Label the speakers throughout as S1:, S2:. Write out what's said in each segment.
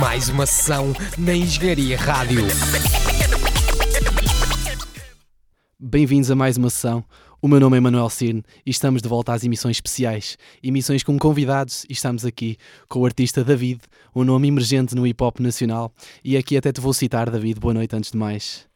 S1: Mais uma sessão na Engenharia Rádio.
S2: Bem-vindos a mais uma sessão. O meu nome é Manuel Cirne e estamos de volta às emissões especiais. Emissões com convidados e estamos aqui com o artista David, um nome emergente no hip hop nacional. E aqui até te vou citar, David. Boa noite antes de mais.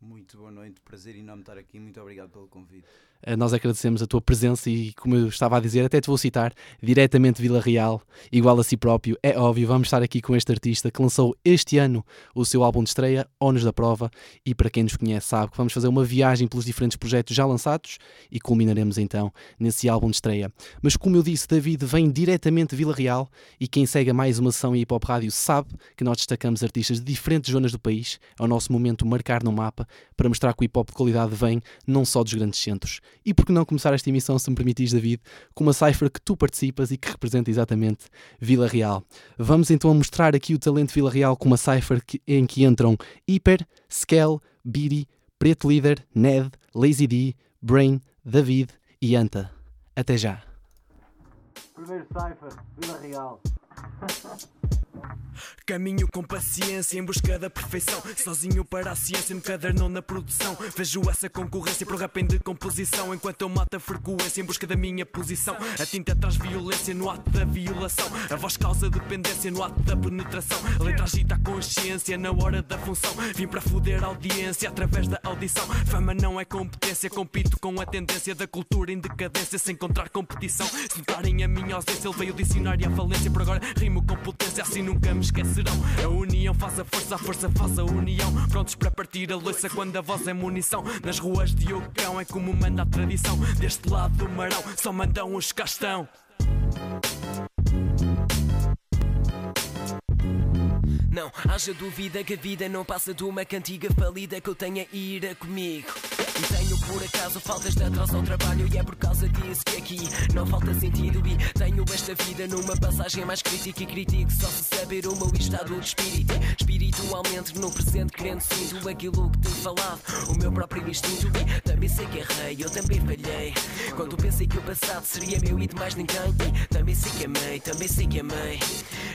S3: Muito boa noite, prazer enorme estar aqui. Muito obrigado pelo convite.
S2: Eh, nós agradecemos a tua presença e, como eu estava a dizer, até te vou citar, diretamente Vila Real, igual a si próprio. É óbvio, vamos estar aqui com este artista que lançou este ano o seu álbum de estreia, Onos da Prova, e para quem nos conhece sabe que vamos fazer uma viagem pelos diferentes projetos já lançados e culminaremos então nesse álbum de estreia. Mas como eu disse, David vem diretamente de Vila Real e quem segue mais uma ação em Hip Hop Rádio sabe que nós destacamos artistas de diferentes zonas do país. É o nosso momento marcar no mapa para mostrar que o hip hop de qualidade vem não só dos grandes centros. E por que não começar esta emissão, se me permitires, David, com uma cipher que tu participas e que representa exatamente Vila Real. Vamos então mostrar aqui o talento Vila Real com uma cipher em que entram Hyper, Skell, Biri, Preto Líder, Ned, Lazy D, Brain, David e Anta. Até já.
S4: Primeiro cipher, Vila Real.
S5: Caminho com paciência em busca da perfeição. Sozinho para a ciência, me cadernou na produção. Vejo essa concorrência para o rap em decomposição. Enquanto eu mato a frequência em busca da minha posição. A tinta traz violência no ato da violação. A voz causa dependência no ato da penetração. A letra agita a consciência na hora da função. Vim para foder a audiência através da audição. Fama não é competência, compito com a tendência da cultura em decadência. Sem encontrar competição. Se notarem a minha ausência, ele veio dicionário à falência. Por agora rimo com potência, assim nunca me esquecerão. A união faz a força, a força faz a união. Prontos para partir a louça quando a voz é munição. Nas ruas de Ocão é como manda a tradição. Deste lado do marão só mandam os castão. Não, haja dúvida que a vida não passa de uma cantiga falida que eu tenha ira comigo. E tenho por acaso faltas de atraso ao trabalho E é por causa disso que aqui não falta sentido. E tenho esta vida numa passagem mais crítica E critico só se saber o meu estado de espírito Espiritualmente no presente querendo sinto aquilo que tenho falado O meu próprio instinto. E também sei que errei, eu também falhei. Quando pensei que o passado seria meu e de mais ninguém. E também sei que amei, também sei que amei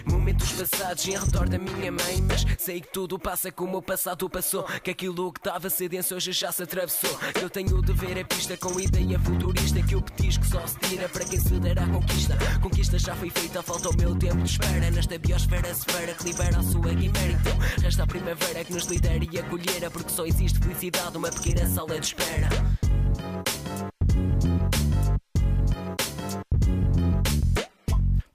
S5: Momentos passados em redor da minha mãe Mas sei que tudo passa como o passado passou Que aquilo que estava cedense hoje já se atravessou. Eu tenho de ver a pista com ideia futurista Que o petisco só se tira para quem se der à conquista. Conquista já foi feita, falta o meu tempo de espera. Nesta biosfera esfera que libera a sua quimera Então resta a primavera que nos lidera e acolhera Porque só existe felicidade numa pequena sala de espera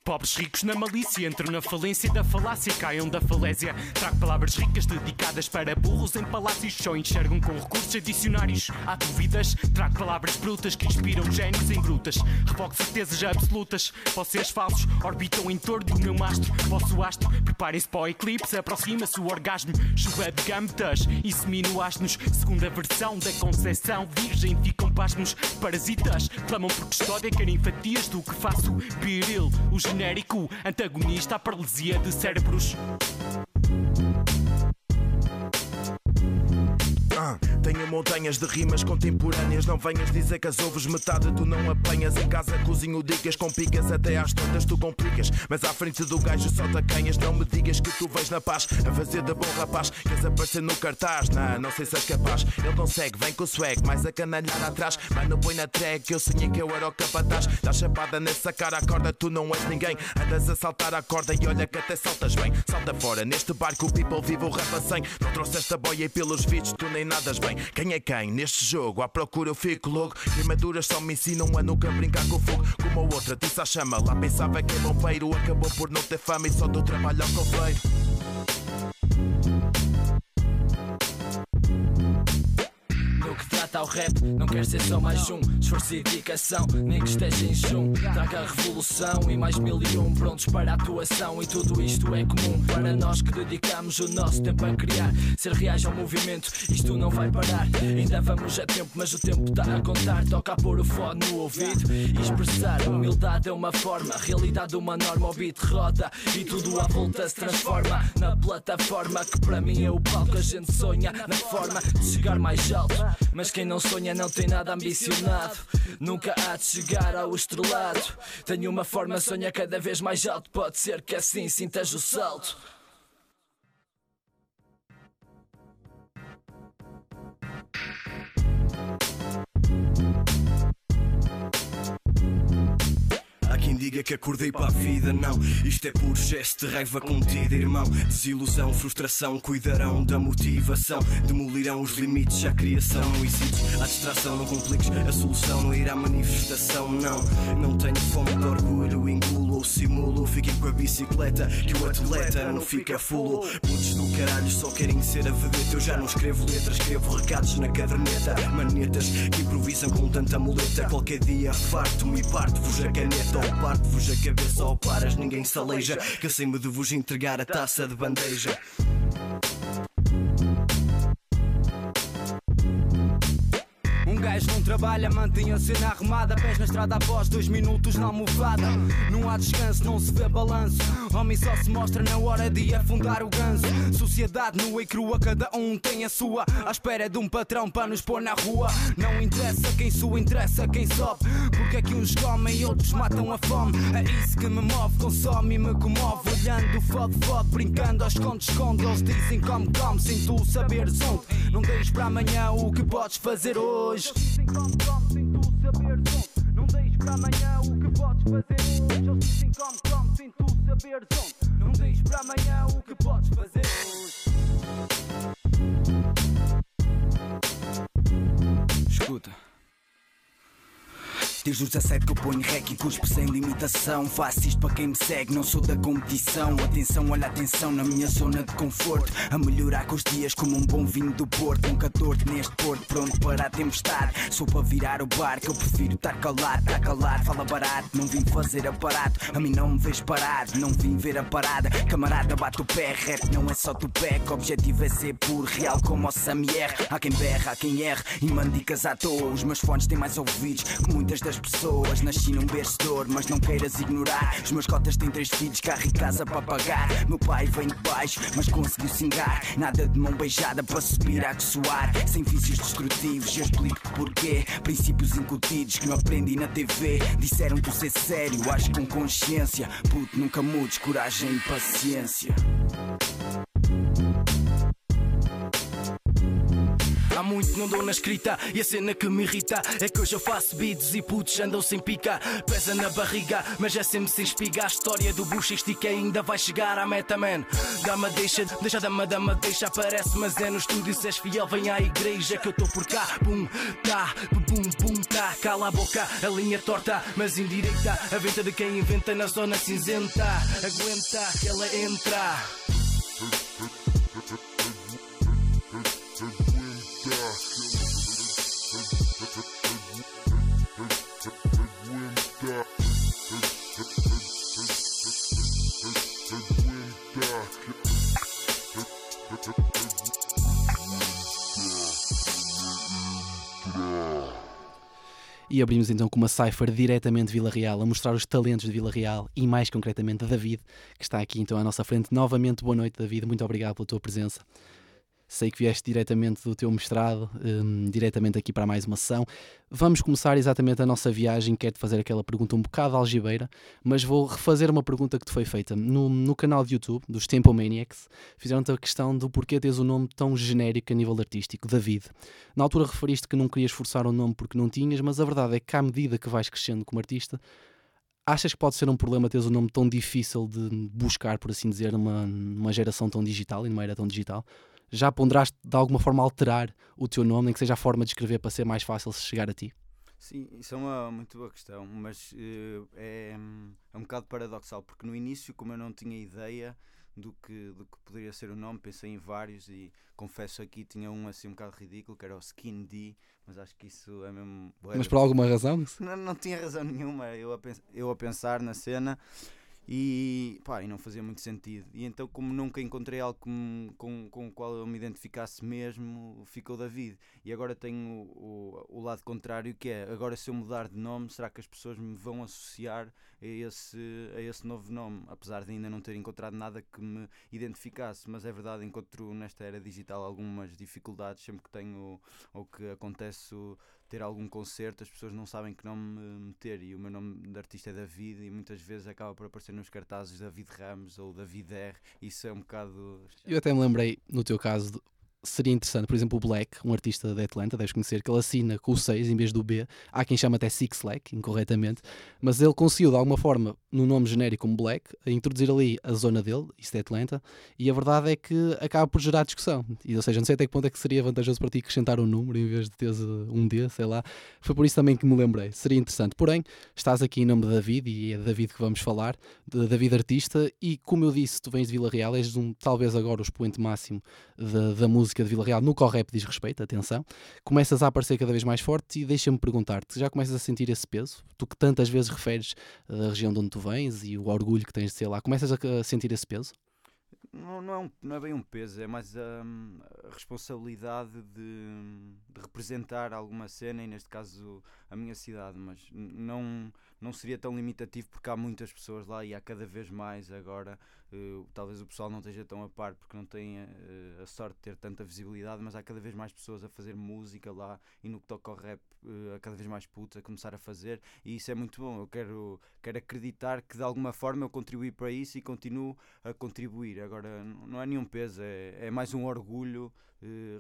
S5: Pobres ricos na malícia entram na falência da falácia, caiam da falésia. Trago palavras ricas dedicadas para burros em palácios, só enxergam com recursos adicionários. Há dúvidas, trago palavras brutas que inspiram génios em grutas. Revoco certezas absolutas, vocês falsos orbitam em torno do meu mastro. Vosso astro, preparem-se para o eclipse, aproxima-se o orgasmo. Chuva de gâmetas, insemino asnos. Segunda versão da concepção, virgem, ficam pasmos. Parasitas, clamam por custódia, querem fatias do que faço. Viril, o genérico, antagonista à paralisia de cérebros.
S6: Tenho montanhas de rimas contemporâneas. Não venhas dizer que as ouves metade tu não apanhas. Em casa cozinho dicas com picas, até às tantas tu complicas. Mas à frente do gajo só tacanhas. Não me digas que tu vais na paz a fazer de bom rapaz. Queres aparecer no cartaz? Não, não sei se és capaz. Ele consegue, vem com o swag, mais a canalhar atrás. Mano, põe na track eu sonhei que eu era o capataz. Dá chapada nessa cara, acorda, tu não és ninguém. Andas a saltar a corda e olha que até saltas bem. Salta fora, neste barco o people vive o rap a 100. Não trouxeste a boia e pelos vídeos tu nem bem. Quem é quem? Neste jogo, à procura eu fico louco. Queimaduras só me ensinam a nunca brincar com fogo. Como a outra, disse à chama. Lá pensava que é bombeiro. Acabou por não ter fama e só do trabalho ao coveiro.
S5: Ao rap, não quer ser só mais um. Esforço e dedicação, nem que esteja em chum Traga a revolução e mais mil e um Prontos para a atuação. E tudo isto é comum Para nós que dedicamos o nosso tempo a criar. Ser reais ao movimento, isto não vai parar. Ainda vamos a tempo, mas o tempo está a contar. Toca a pôr o fone no ouvido e expressar. Humildade é uma forma, realidade uma norma. O beat roda e tudo à volta se transforma Na plataforma que para mim é o palco. A gente sonha na forma de chegar mais alto Mas quem
S7: não sonha não tem nada ambicionado. Nunca há de chegar ao estrelado. Tenho uma forma, sonha cada vez mais alto. Pode ser que assim sintas o salto.
S8: Quem diga que acordei para a vida, não. Isto é puro gesto de raiva contida, irmão. Desilusão, frustração, cuidarão da motivação. Demolirão os limites à criação. Não hesites à distração, não compliques a solução. Não ir à manifestação, não. Não tenho fome de orgulho, engulo ou simulo. Fiquem com a bicicleta, que o atleta não fica fulo. Putos do caralho só querem ser a vedeta. Eu já não escrevo letras, escrevo recados na caderneta. Manetas que improvisam com tanta muleta. Qualquer dia farto-me e parto-vos a caneta. Parto-vos a cabeça ou paras, ninguém se aleija. Cansei-me de vos entregar a taça de bandeja.
S9: Não trabalha, mantém a cena arrumada. Pés na estrada após dois minutos na almofada. Não há descanso, não se vê balanço. Homem só se mostra na hora de afundar o ganso. Sociedade nua e crua, cada um tem a sua. À espera de um patrão para nos pôr na rua. Não interessa quem sua, interessa quem sobe. Porque é que uns comem e outros matam a fome. É isso que me move, consome e me comove. Olhando fode, fode, brincando aos esconde, esconde. Eles dizem como, como, sem tu saberes onde. Não deixes para amanhã o que podes fazer hoje. Dizem como, sem tu saberes onde. Não deixes para amanhã o que podes fazer hoje. Eles dizem sem tu saberes onde. Não deixes para amanhã o que podes fazer hoje.
S10: Escuta. Desde os 17 que eu ponho rec e cuspo sem limitação. Faço isto para quem me segue, não sou da competição. Atenção, olha atenção na minha zona de conforto. A melhorar com os dias como um bom vinho do Porto. Nunca torto neste porto, pronto para a tempestade. Sou para virar o barco, eu prefiro estar calado. Estar calado, fala barato, não vim fazer aparato. A mim não me vês parado, não vim ver a parada. Camarada, bate o pé, rap não é só tu pé. O objetivo é ser puro, real como o Samier. Há quem berra, há quem erra e manda dicas à toa. Os meus fones têm mais ouvidos que muitas das pessoas. Nasci num berço mas não queiras ignorar. Os meus cotas têm três filhos, carro e casa para pagar. Meu pai vem de baixo, mas conseguiu singar. Nada de mão beijada para subir a suar. Sem vícios destrutivos, eu explico porquê. Princípios incutidos que não aprendi na TV. Disseram tu ser sério, acho com consciência. Puto, nunca mudes, coragem e paciência.
S7: Muito não dou na escrita e a cena que me irrita é que hoje eu faço beats e putos andam sem pica. Pesa na barriga, mas é sempre sem espiga. A história do bucho estica ainda vai chegar à meta, man. Dama deixa, deixa dama, dama deixa, aparece, mas é no estúdio. Se és fiel, vem à igreja que eu estou por cá. Pum, tá, pum, pum, tá. Cala a boca, a linha torta, mas indireita. A venta de quem inventa na zona cinzenta. Aguenta que ela entra.
S2: E abrimos então com uma cipher diretamente de Vila Real, a mostrar os talentos de Vila Real e mais concretamente David, que está aqui então à nossa frente. Novamente, boa noite, David, muito obrigado pela tua presença. Sei que vieste diretamente do teu mestrado, hum, diretamente aqui para mais uma sessão. Vamos começar exatamente a nossa viagem. Quero-te fazer aquela pergunta um bocado algibeira, mas vou refazer uma pergunta que te foi feita no, no canal de YouTube dos Tempo Maniacs. Fizeram-te a questão do porquê tens um nome tão genérico a nível artístico, David. Na altura referiste que não querias forçar o um nome porque não tinhas, mas a verdade é que à medida que vais crescendo como artista, achas que pode ser um problema teres um nome tão difícil de buscar, por assim dizer, numa, numa geração tão digital e numa era tão digital? Já ponderaste de alguma forma alterar o teu nome, nem que seja a forma de escrever para ser mais fácil chegar a ti?
S3: Sim, isso é uma muito boa questão, mas uh, é, é um bocado paradoxal, porque no início, como eu não tinha ideia do que, do que poderia ser o nome, pensei em vários e confesso aqui tinha um assim um bocado ridículo, que era o Skin D, mas acho que isso é mesmo.
S2: Mas por alguma razão?
S3: Não, não tinha razão nenhuma, eu a, eu a pensar na cena e, pá, e não fazia muito sentido. E então, como nunca encontrei algo com, com, com o qual eu me identificasse mesmo, ficou David. E agora tenho o, o, o, lado contrário, que é agora se eu mudar de nome, será que as pessoas me vão associar a esse, a esse novo nome? Apesar de ainda não ter encontrado nada que me identificasse, mas é verdade, encontro nesta era digital algumas dificuldades sempre que tenho ou que acontece ter algum concerto, as pessoas não sabem que nome meter. E o meu nome de artista é David, e muitas vezes acaba por aparecer nos cartazes David Ramos ou David R. Isso é um bocado.
S2: Eu até me lembrei, no teu caso, seria interessante, por exemplo, o Black, um artista de Atlanta, deves conhecer, que ele assina com o 6 em vez do B. Há quem chama até Six Slack, incorretamente, mas ele conseguiu de alguma forma, no nome genérico como Black, introduzir ali a zona dele, isto é Atlanta, e a verdade é que acaba por gerar discussão. E, ou seja, não sei até que ponto é que seria vantajoso para ti acrescentar um número em vez de teres uh, um D, sei lá. Foi por isso também que me lembrei. Seria interessante. Porém, estás aqui em nome de David, e é David que vamos falar, de David Artista, e como eu disse, tu vens de Vila Real, és um, talvez agora o expoente máximo da, da música de Vila Real no Correp diz respeito, atenção, começas a aparecer cada vez mais forte e deixa-me perguntar-te, já começas a sentir esse peso? Tu que tantas vezes referes a região de onde tu vens e o orgulho que tens de ser lá, começas a sentir esse peso?
S3: Não, não, é, um, não é bem um peso, é mais a, a responsabilidade de, de, representar alguma cena e, neste caso, a minha cidade. Mas não, não seria tão limitativo porque há muitas pessoas lá e há cada vez mais agora. Uh, talvez o pessoal não esteja tão a par porque não tem uh, a sorte de ter tanta visibilidade, mas há cada vez mais pessoas a fazer música lá e no que toca ao rap, uh, há cada vez mais putos a começar a fazer e isso é muito bom. Eu quero, quero acreditar que de alguma forma eu contribuí para isso e continuo a contribuir. Agora, não é nenhum peso, é, é mais um orgulho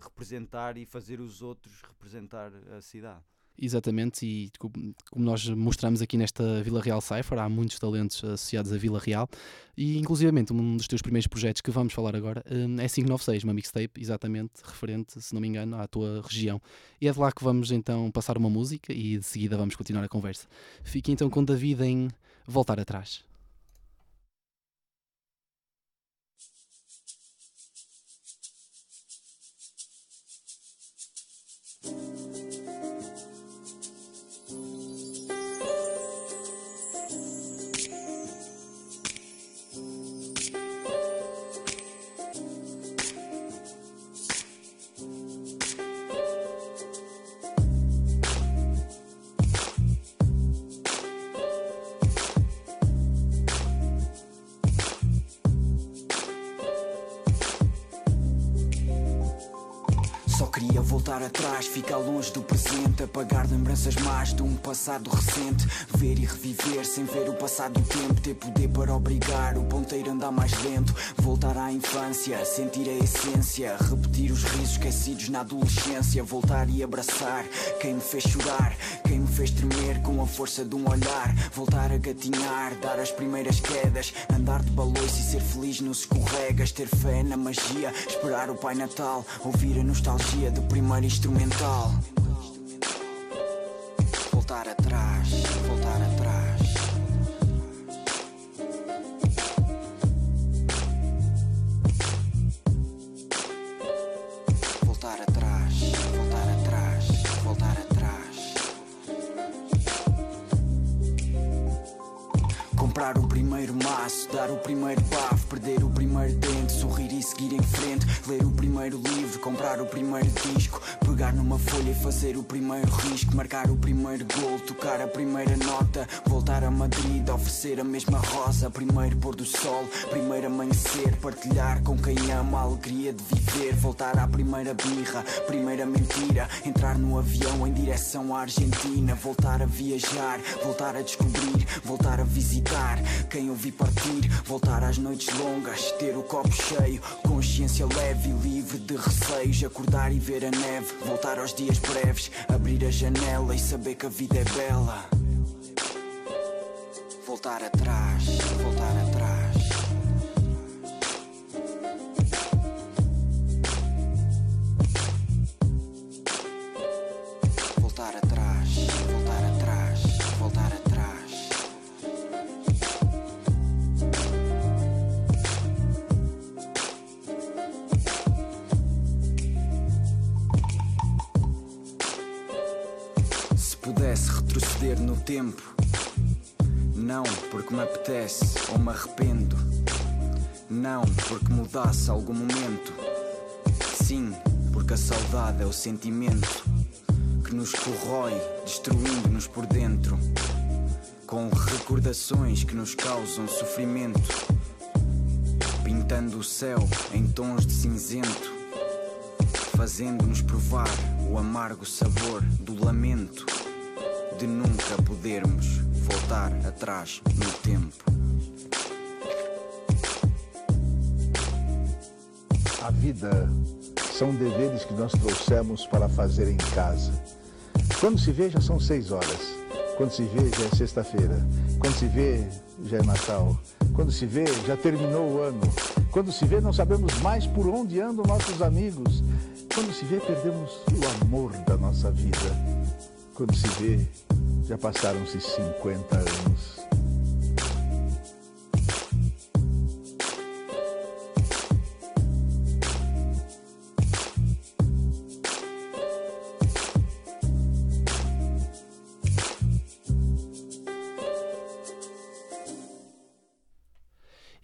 S3: representar e fazer os outros representar a cidade.
S2: Exatamente, e como nós mostramos aqui nesta Vila Real Cypher, há muitos talentos associados à Vila Real e inclusivamente um dos teus primeiros projetos que vamos falar agora hum, é 596, uma mixtape exatamente referente, se não me engano, à tua região. E é de lá que vamos então passar uma música e de seguida vamos continuar a conversa. Fique então com David em Voltar Atrás.
S10: Voltar atrás, ficar longe do presente, apagar lembranças más de um passado recente, ver e reviver sem ver o passado do tempo, ter poder para obrigar o ponteiro a andar mais lento, voltar à infância, sentir a essência, repetir os risos esquecidos na adolescência, voltar e abraçar quem me fez chorar, fez tremer com a força de um olhar, voltar a gatinhar, dar as primeiras quedas, andar de balões e ser feliz nos escorregas, ter fé na magia, esperar o Pai Natal, ouvir a nostalgia do primeiro instrumental. Voltar atrás, Comprar o primeiro maço, dar o primeiro bafo, perder o primeiro dente, sorrir e seguir em frente, ler o primeiro livro, comprar o primeiro disco, pegar numa folha e fazer o primeiro risco, marcar o primeiro gol, tocar a primeira nota, voltar a Madrid, oferecer a mesma rosa, primeiro pôr do sol, primeiro amanhecer, partilhar com quem ama a alegria de viver, voltar à primeira birra, primeira mentira, entrar no avião em direção à Argentina, voltar a viajar, voltar a descobrir, voltar a visitar. Quem eu vi partir, voltar às noites longas, ter o copo cheio, consciência leve e livre de receios, acordar e ver a neve, voltar aos dias breves, abrir a janela e saber que a vida é bela. Voltar atrás, voltar tempo Não porque me apetece ou me arrependo. Não porque mudasse algum momento. Sim, porque a saudade é o sentimento que nos corrói, destruindo-nos por dentro. Com recordações que nos causam sofrimento. Pintando o céu em tons de cinzento. Fazendo-nos provar o amargo sabor do lamento de nunca podermos voltar atrás no tempo.
S11: A vida são deveres que nós trouxemos para fazer em casa. Quando se vê, já são seis horas. Quando se vê, já é sexta-feira. Quando se vê, já é Natal. Quando se vê, já terminou o ano. Quando se vê, não sabemos mais por onde andam nossos amigos. Quando se vê, perdemos o amor da nossa vida. Quando se vê, já passaram-se 50 anos.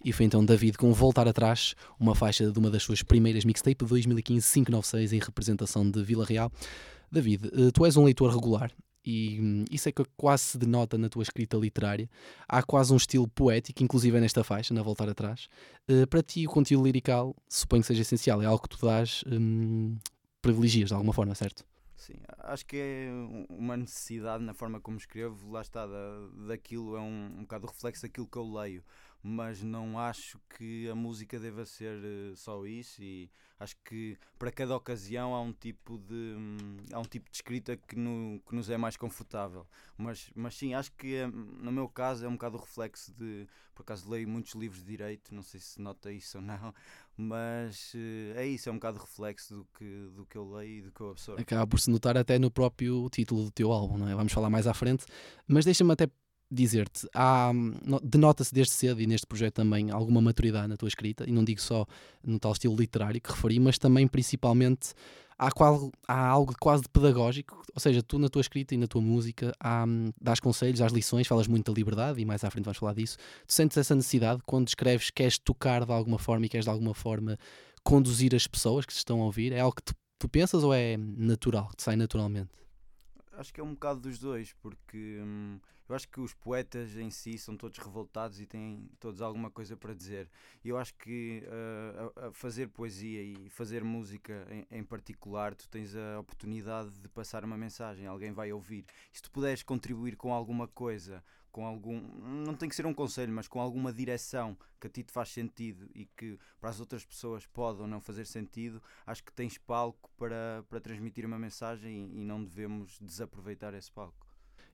S2: E foi então David com Voltar Atrás, uma faixa de uma das suas primeiras mixtape de 2015-596 em representação de Vila Real. David, eh, tu és um leitor regular e hum, isso é que quase se denota na tua escrita literária. Há quase um estilo poético, inclusive nesta faixa, na Voltar Atrás. Eh, Para ti, o conteúdo lirical, suponho que seja essencial, é algo que tu dás, hum, privilegias de alguma forma, certo?
S3: Sim, acho que é um- uma necessidade na forma como escrevo, lá está, da, daquilo, é um, um bocado reflexo daquilo que eu leio, mas não acho que a música deva ser eh, só isso e acho que para cada ocasião há um tipo de, hum, há um tipo de escrita que, no, que nos é mais confortável, mas, mas sim, acho que eh, no meu caso é um bocado o reflexo de, por acaso leio muitos livros de direito, não sei se nota isso ou não, mas eh, é isso, é um bocado reflexo do que, do que eu leio e do que eu absorvo.
S2: Acaba por se notar até no próprio título do teu álbum, não é? Vamos falar mais à frente, mas deixa-me até dizer-te, no- denota-se desde cedo e neste projeto também alguma maturidade na tua escrita, e não digo só no tal estilo literário que referi, mas também principalmente há, qual, há algo quase pedagógico, ou seja, tu na tua escrita e na tua música há, hum, dás conselhos, dás lições, falas muito da liberdade e mais à frente vamos falar disso. Tu sentes essa necessidade quando escreves, queres tocar de alguma forma e queres de alguma forma conduzir as pessoas que te estão a ouvir? É algo que tu, tu pensas ou é natural, que te sai naturalmente?
S3: Acho que é um bocado dos dois, porque hum, eu acho que os poetas em si são todos revoltados e têm todos alguma coisa para dizer. E eu acho que uh, a, a fazer poesia e fazer música em, em particular, tu tens a oportunidade de passar uma mensagem, alguém vai ouvir. E se tu puderes contribuir com alguma coisa, com algum. não tem que ser um conselho, mas com alguma direção que a ti te faz sentido e que para as outras pessoas pode ou não fazer sentido, acho que tens palco para, para transmitir uma mensagem e, e não devemos desaproveitar esse palco.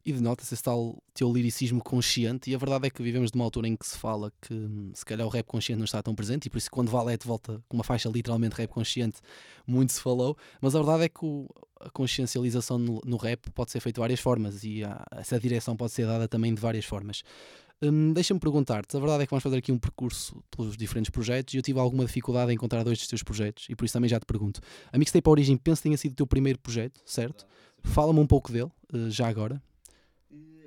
S2: E denota-se esse tal teu liricismo consciente, e a verdade é que vivemos numa altura em que se fala que hum, se calhar o rap consciente não está tão presente, e por isso quando Valete volta com uma faixa literalmente rap consciente, muito se falou, mas a verdade é que o- a consciencialização no, no rap pode ser feita de várias formas, e há- essa direção pode ser dada também de várias formas. Hum, Deixa-me perguntar-te, a verdade é que vamos fazer aqui um percurso pelos diferentes projetos, e eu tive alguma dificuldade em encontrar dois dos teus projetos, e por isso também já te pergunto. A Mixtape Origem penso que tenha sido o teu primeiro projeto, certo? Fala-me um pouco dele, eh, já agora.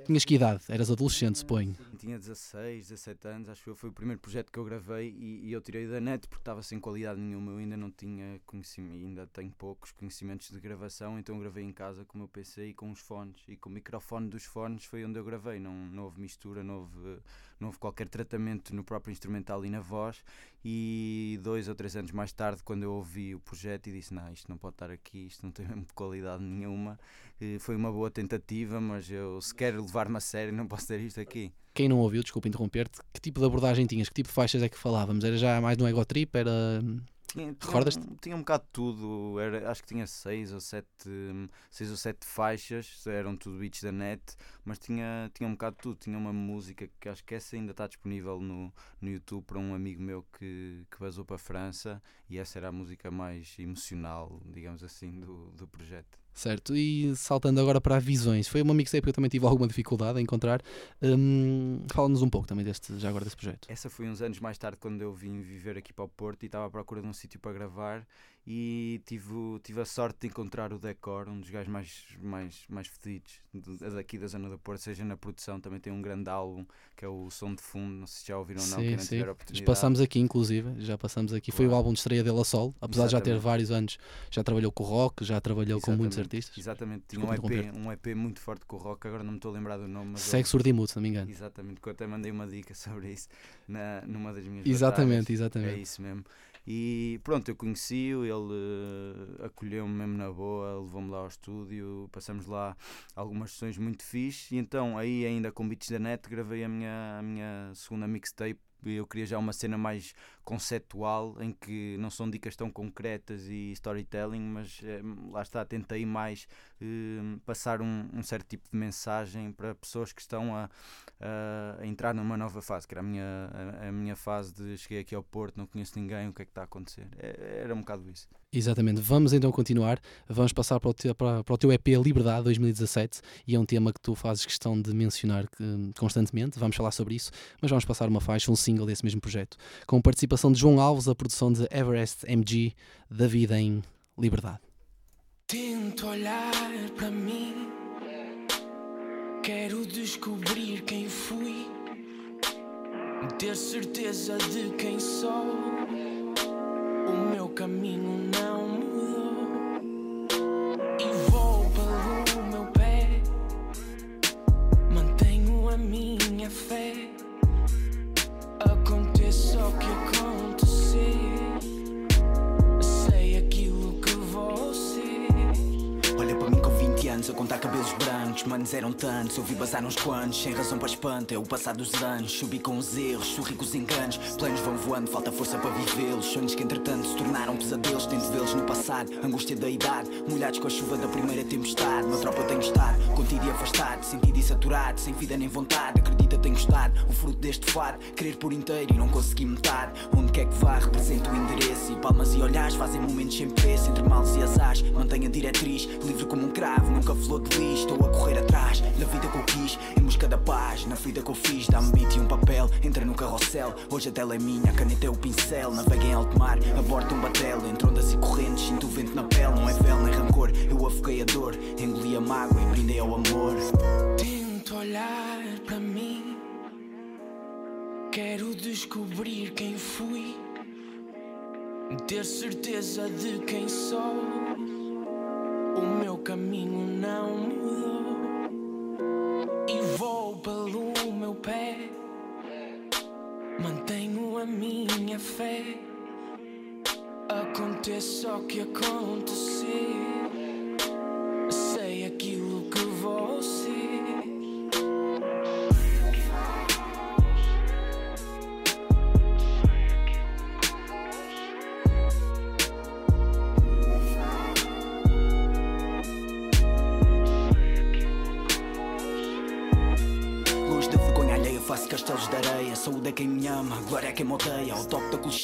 S2: Tinhas que idade? Eras adolescente, suponho.
S3: Tinha 16, 17 anos, acho que foi o primeiro projeto que eu gravei e, e eu tirei da net porque estava sem qualidade nenhuma. Eu ainda não tinha conhecimento, ainda tenho poucos conhecimentos de gravação, então gravei em casa com o meu PC e com os fones. E com o microfone dos fones foi onde eu gravei. Não, não houve mistura, não houve, não houve qualquer tratamento no próprio instrumental e na voz. E dois ou três anos mais tarde, quando eu ouvi o projeto e disse: Não, isto não pode estar aqui, isto não tem mesmo qualidade nenhuma. E foi uma boa tentativa, mas eu, se quero levar-me a sério, não posso ter isto aqui.
S2: Quem não ouviu, desculpa interromper-te, que tipo de abordagem tinhas? Que tipo de faixas é que falávamos? Era já mais no ego trip? Era.
S3: Tinha, tinha,
S2: Recordas-te?
S3: um- tinha um bocado de tudo, era, acho que tinha seis ou sete, hum, seis ou sete faixas, eram tudo beats da net, mas tinha, tinha um bocado de tudo. Tinha uma música que acho que essa ainda está disponível no, no YouTube para um amigo meu que, que vazou para a França e essa era a música mais emocional, digamos assim, do, do projeto.
S2: Certo, e saltando agora para visões, foi uma mixtape que eu também tive alguma dificuldade em encontrar. Hum, Fala-nos um pouco também deste, já agora desse projeto.
S3: Essa foi uns anos mais tarde quando eu vim viver aqui para o Porto e estava à procura de um sítio para gravar e tive, tive a sorte de encontrar o Decor, um dos gajos mais, mais, mais fedidos daqui da zona do Porto, seja na produção, também tem um grande álbum que é o Som de Fundo, não sei se já ouviram ou não,
S2: Sim, sim.
S3: tiver oportunidade.
S2: Passámos aqui, inclusive, já passamos aqui. Foi o
S3: Claro.
S2: álbum de estreia dele a sol, apesar de já ter
S3: Exatamente.
S2: vários anos. Já trabalhou com o rock, já trabalhou com muitos
S3: Exatamente,
S2: artistas.
S3: Exatamente, tinha um EP, um EP muito forte com o rock, agora não me estou a lembrar do nome, mas
S2: Segue surdimudo, se não me engano.
S3: Exatamente, que eu até mandei uma dica sobre isso na, numa das minhas
S2: Exatamente,
S3: batalhas.
S2: exatamente.
S3: É isso mesmo. E pronto, eu conheci-o, ele eh, acolheu-me mesmo na boa, levou-me lá ao estúdio, passamos lá algumas sessões muito fixe. E então aí ainda com beats da net gravei a minha, a minha segunda mixtape eu queria já uma cena mais conceptual em que não são dicas tão concretas e storytelling, mas eh, lá está, tentei mais eh, passar um, um certo tipo de mensagem para pessoas que estão a, a- entrar numa nova fase, que era a minha, a, a minha fase de cheguei aqui ao Porto, não conheço ninguém, o que é que está a acontecer? É- Era um bocado isso.
S2: Exatamente. Vamos então continuar. Vamos passar para o, teu, para, para o teu EP Liberdade 2017 e é um tema que tu fazes questão de mencionar constantemente. Vamos falar sobre isso, mas vamos passar uma faixa, um single desse mesmo projeto, com participação de João Alves, a produção de Everest MG, da vida em Liberdade.
S12: Tento olhar para mim. Quero descobrir quem fui. Ter certeza de quem sou. Meu caminho não
S10: anos a contar cabelos brancos. Manos eram tantos, eu vi bazar uns quantos. Sem razão para espanto, é o passar dos anos. Subi com os erros, sorri com os enganos. Planos vão voando, falta força para vivê-los. Sonhos que entretanto se tornaram pesadelos. Tento vê-los no passado, angústia da idade. Molhados com a chuva da primeira tempestade. Uma tropa eu tenho estado, contido e afastado. Sentido e saturado, sem vida nem vontade. Acredita tenho gostado, o fruto deste fado. Querer por inteiro e não consegui metade. Onde quer que vá, representa o endereço. E palmas e olhares fazem momentos sem preço Entre males e azares, mantenho a diretriz Livre como um cravo, nunca falou de lixo Estou a correr atrás, na vida que eu quis Em busca da paz, na vida que eu fiz. Dá-me beat e um papel, entra no carrossel. Hoje a tela é minha, a caneta é o pincel. Navega em alto mar, a bordo um batel. Entre ondas e correntes, sinto o vento na pele. Não é véu nem rancor, eu afoguei a dor. Engoli a mágoa e brindei ao amor.
S12: Tento olhar para mim. Quero descobrir quem fui. Ter certeza de quem sou. O meu caminho não mudou. E vou pelo meu pé. Mantenho a minha fé. Aconteça o que acontecer.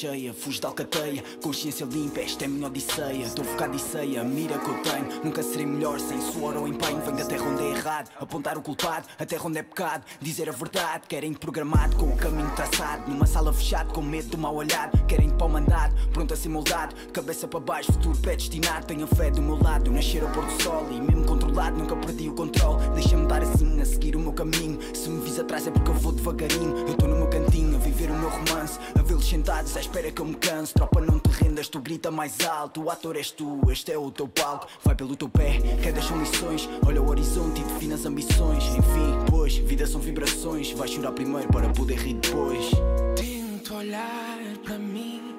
S10: Colcheia, fujo da alcateia. Consciência limpa, esta é a minha odisseia. Estou focado e sei a mira que eu tenho. Nunca serei melhor sem suor ou empenho. Venho da terra onde é errado, apontar o culpado. A terra onde é pecado, dizer a verdade. Querem programado com o caminho traçado. Numa sala fechada, com medo do mal olhado. Querem para o mandado, pronto a ser moldado. Cabeça para baixo, futuro predestinado. Tenho a fé do meu lado, nascer ao pôr do sol. E mesmo controlado, nunca perdi o controle. Deixa-me dar assim, a seguir o meu caminho. Se me vis atrás é porque eu vou devagarinho. Eu estou no meu cantinho, a viver o meu romance. A vê-los sentados à espera que eu me canse. Tropa, não te rendas, tu grita mais alto. O ator és tu, este é o teu palco. Vai pelo teu pé, quedas são lições. Olha o horizonte e define as ambições. Enfim, pois, vida são vibrações. Vai chorar primeiro para poder rir depois.
S12: Tento olhar para mim.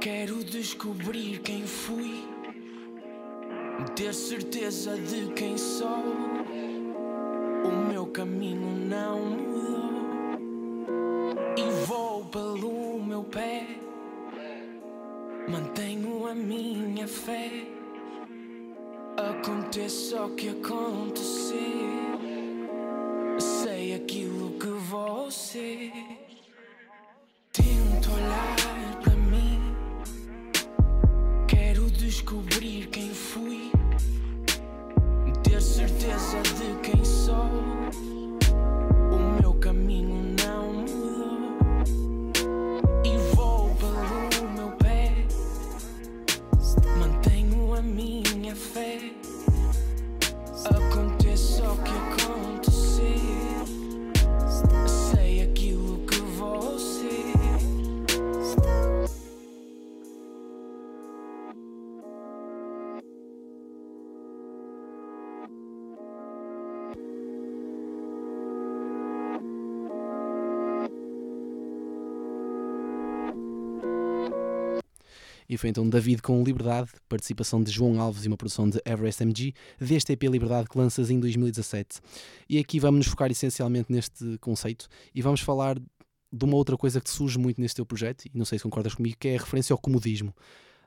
S12: Quero descobrir quem fui. Ter certeza de quem sou. O meu caminho não mudou. E vou pelo meu pé. Mantenho a minha fé. Aconteça o que acontecer. Sei aquilo que vou ser. Tento olhar
S2: foi então David com Liberdade, participação de João Alves e uma produção de Everest MG, deste EP Liberdade que lanças em 2017. E aqui vamos nos focar essencialmente neste conceito e vamos falar de uma outra coisa que surge muito neste teu projeto, e não sei se concordas comigo, que é a referência ao comodismo.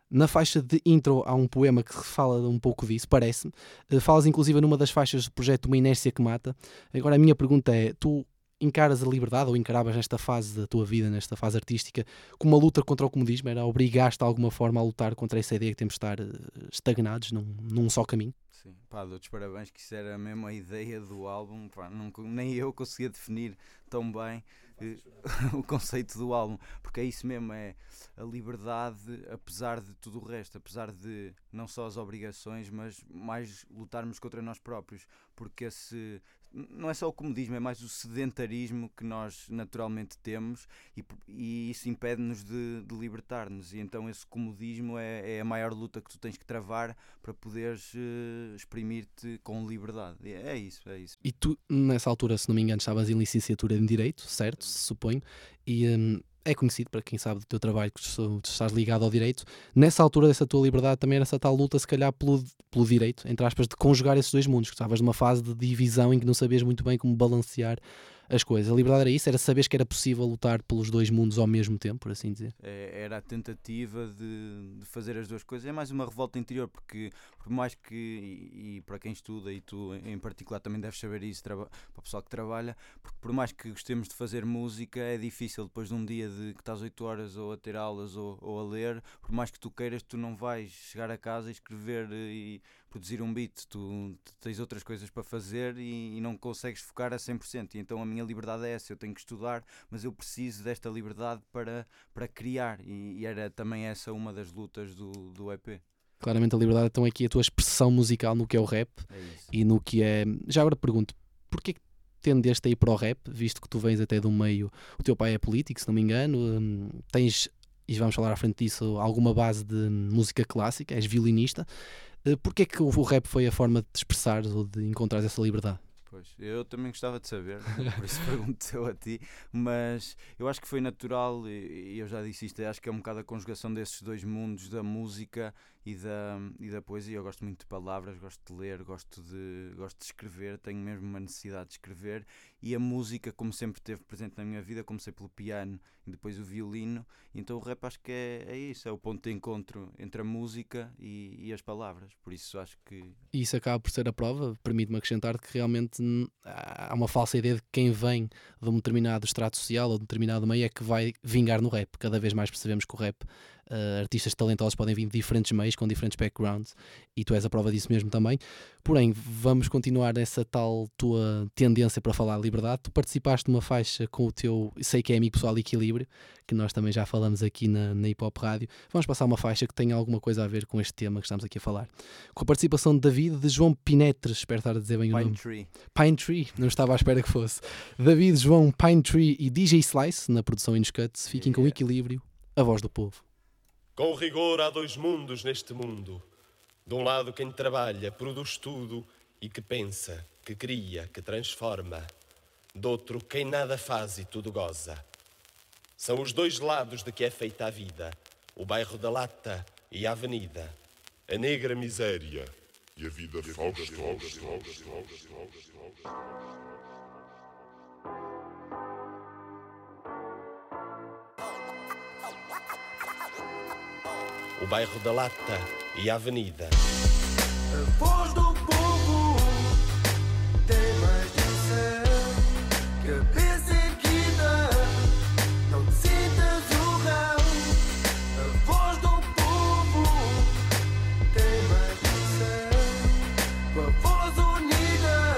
S2: Na faixa de intro há um poema que fala um pouco disso, parece-me. Uh, falas inclusive numa das faixas do projeto Uma Inércia que Mata. Agora a minha pergunta é: tu encaras a liberdade ou encaravas nesta fase da tua vida, nesta fase artística, como uma luta contra o comodismo? Era obrigaste de alguma forma a lutar contra essa ideia que temos de estar uh, estagnados num, num só caminho?
S3: Sim, pá, dou-te parabéns que isso era mesmo a ideia do álbum, pá, não, nem eu conseguia definir tão bem o conceito do álbum, porque é isso mesmo, é a liberdade, apesar de tudo o resto, apesar de não só as obrigações, mas mais lutarmos contra nós próprios, porque esse não é só o comodismo, é mais o sedentarismo que nós naturalmente temos e, e isso impede-nos de, de libertar-nos. E então esse comodismo é, é, a maior luta que tu tens que travar para poderes uh, exprimir-te com liberdade. É, isso, é isso.
S2: E tu, nessa altura, se não me engano, estavas em licenciatura em Direito, certo? Suponho. E um, é conhecido para quem sabe do teu trabalho que estás ligado ao direito. Nessa altura dessa tua liberdade também era essa tal luta, se calhar, pelo, pelo direito, entre aspas, de conjugar esses dois mundos, que estavas numa fase de divisão em que não sabias muito bem como balancear as coisas. A liberdade era isso, era saber que era possível lutar pelos dois mundos ao mesmo tempo, por assim dizer.
S3: É, era a tentativa de, de, fazer as duas coisas. É mais uma revolta interior, porque por mais que, e, e, para quem estuda, e tu em particular também deves saber isso, para o pessoal que trabalha, porque por mais que gostemos de fazer música, é difícil depois de um dia de que estás 8 horas ou a ter aulas ou, ou a ler, por mais que tu queiras, tu não vais chegar a casa e escrever e produzir um beat, tu, tens outras coisas para fazer e, e, não consegues focar a 100%. E então a minha liberdade é essa, eu tenho que estudar, mas eu preciso desta liberdade para, para criar. E, e era também essa uma das lutas do, do EP.
S2: Claramente a liberdade então é aqui a tua expressão musical no que é o rap
S3: é
S2: e no que é. Já agora pergunto, porquê que tendeste a ir para o rap, visto que tu vens até do meio, o teu pai é político, se não me engano, hum, tens, e vamos falar à frente disso, alguma base de música clássica, és violinista. Uh, porquê que o, rap foi a forma de expressar ou de encontrar essa liberdade?
S3: Pois, eu também gostava de saber, por isso pergunto a ti, mas eu acho que foi natural e eu já disse isto, acho que é um bocado a conjugação desses dois mundos, da música e da, e da poesia. Eu gosto muito de palavras, gosto de ler, gosto de, gosto de escrever, tenho mesmo uma necessidade de escrever. E a música, como sempre esteve presente na minha vida, comecei pelo piano e depois o violino. Então o rap acho que é, é isso, é o ponto de encontro entre a música e, e as palavras. Por isso acho que.
S2: E isso acaba por ser a prova, permite-me acrescentar que realmente há uma falsa ideia de que quem vem de um determinado estrato social ou de um determinado meio é que vai vingar no rap. Cada vez mais percebemos que o rap Uh, artistas talentosos podem vir de diferentes meios, com diferentes backgrounds, e tu és a prova disso mesmo também. Porém, vamos continuar nessa tal tua tendência para falar de liberdade. Tu participaste de uma faixa com o teu, sei que é amigo pessoal Equilíbrio, que nós também já falamos aqui na, na Hip Hop Rádio. Vamos passar uma faixa que tenha alguma coisa a ver com este tema que estamos aqui a falar. Com a participação de David, de João Pinetres, espero estar a dizer bem
S3: Pine
S2: o nome.
S3: Tree.
S2: Pine Tree, não estava à espera que fosse. David, João, Pine Tree e DJ Slice na produção e nos cuts. Fiquem yeah. com Equilíbrio, a voz do povo.
S13: Com rigor há dois mundos neste mundo. De um lado quem trabalha, produz tudo e que pensa, que cria, que transforma. Do outro quem nada faz e tudo goza. São os dois lados de que é feita a vida, o bairro da lata e a avenida. A negra miséria e a vida fausta. O bairro da Lata e a Avenida.
S14: A voz do povo tem mais de ser cabeça erguida, não te sintas o rão. A voz do povo tem mais de ser com a voz unida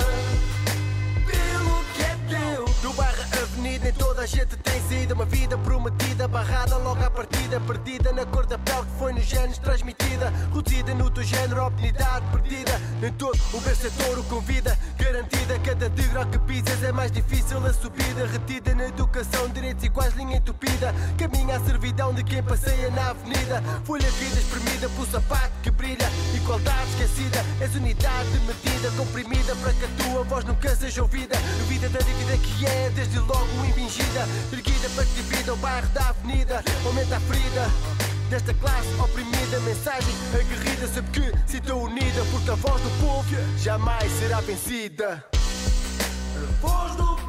S14: pelo que é teu.
S15: No bairro Avenida, nem toda a gente tem saída, uma vida prometida, barrada logo à partida, perdida na cor da pele que foi nos genes transmitida, reduzida no teu género, oportunidade perdida. Nem todo o vencedor o convida, garantida. Cada degrau que pisas é mais difícil a subida, retida na educação, direitos iguais, linha entupida. Caminha à servidão de quem passeia na avenida, folha vida espremida pelo sapato que brilha, igualdade esquecida, és unidade de medida, comprimida para que a tua voz nunca seja ouvida. Vida da dívida que é desde logo impingida, erguida para que divida o bairro da avenida, aumenta a ferida. Desta classe oprimida. Mensagem aguerrida, sabe que se estou unida, porque a voz do povo jamais será vencida.
S14: A voz do povo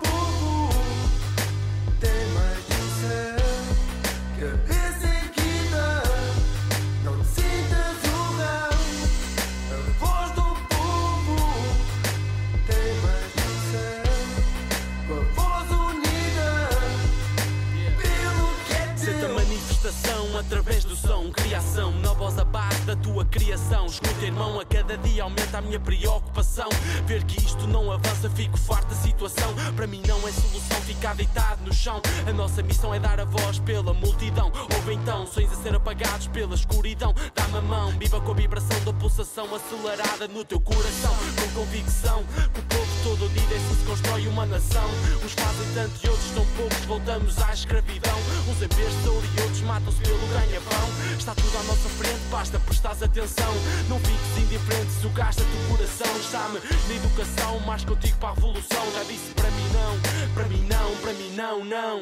S4: criação, na voz a base da tua criação. Escuta, irmão, a cada dia aumenta a minha preocupação. Ver que isto não avança, fico farto da situação. Para mim não é solução ficar deitado no chão. A nossa missão é dar a voz pela multidão. Ou então, sonhos a ser apagados pela escuridão. Dá-me a mão, viva com a vibração da pulsação acelerada no teu coração. Com convicção que o povo todo unido é se constrói uma nação. Uns fazem tanto e outros tão poucos, voltamos à escravidão. Uns em e outros matam-se pelo ganha-pão. Está tudo à nossa frente, basta prestares atenção. Não fiques indiferente, se o gasta teu coração. Está-me na educação, mais contigo para a revolução. Já disse para mim não, para mim não, para mim não, não.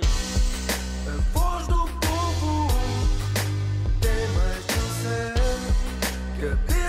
S14: A voz do povo tem mais de um ser. Cabeça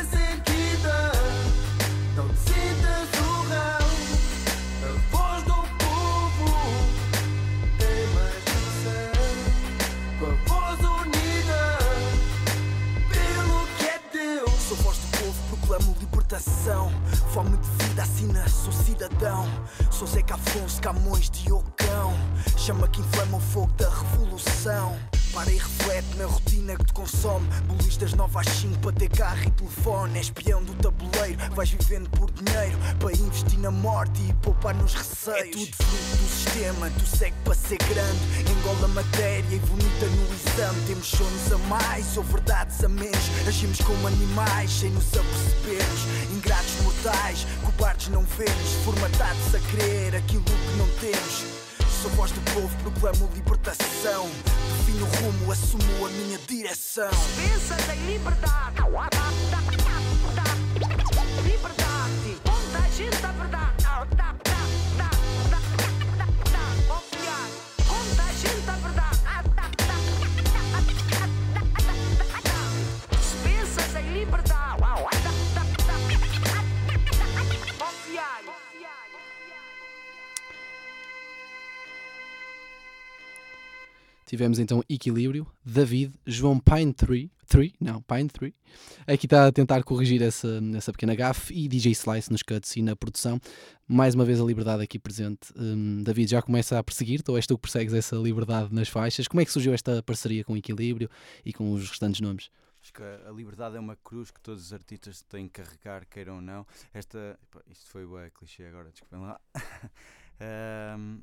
S10: libertação. Fome de vida, assina, sou cidadão. Sou Zeca Afonso, Camões, Diocão. Chama que inflama o fogo da revolução. Para e reflete na rotina que te consome. Bolistas 9 às 5 para ter carro e telefone. É espião do tabuleiro, vais vivendo por dinheiro. Para investir na morte e poupar nos receios. É tudo fruto do sistema, tu segue para ser grande. Engola matéria e vomita no exame. Temos sonhos a mais ou verdades a menos. Agimos como animais sem nos apercebermos. Ingratos mortais, cobardes não vemos. Formatados a querer aquilo que não temos. Sou voz do povo, proclamo libertação. Defino o rumo, assumo a minha direção.
S16: Pensa em liberdade. Liberdade. Conta a gente a verdade. Confiar.
S2: Tivemos então Equilíbrio, David, João Pine 3, 3 não, Pine 3. Aqui está a tentar corrigir essa, essa pequena gafe e DJ Slice nos cuts e na produção. Mais uma vez a liberdade aqui presente. Hum, David, já começa a perseguir-te ou és tu que persegues essa liberdade nas faixas? Como é que surgiu esta parceria com Equilíbrio e com os restantes nomes?
S3: Acho que a liberdade é uma cruz que todos os artistas têm que carregar, queiram ou não. Esta, isto foi o clichê agora, desculpem lá.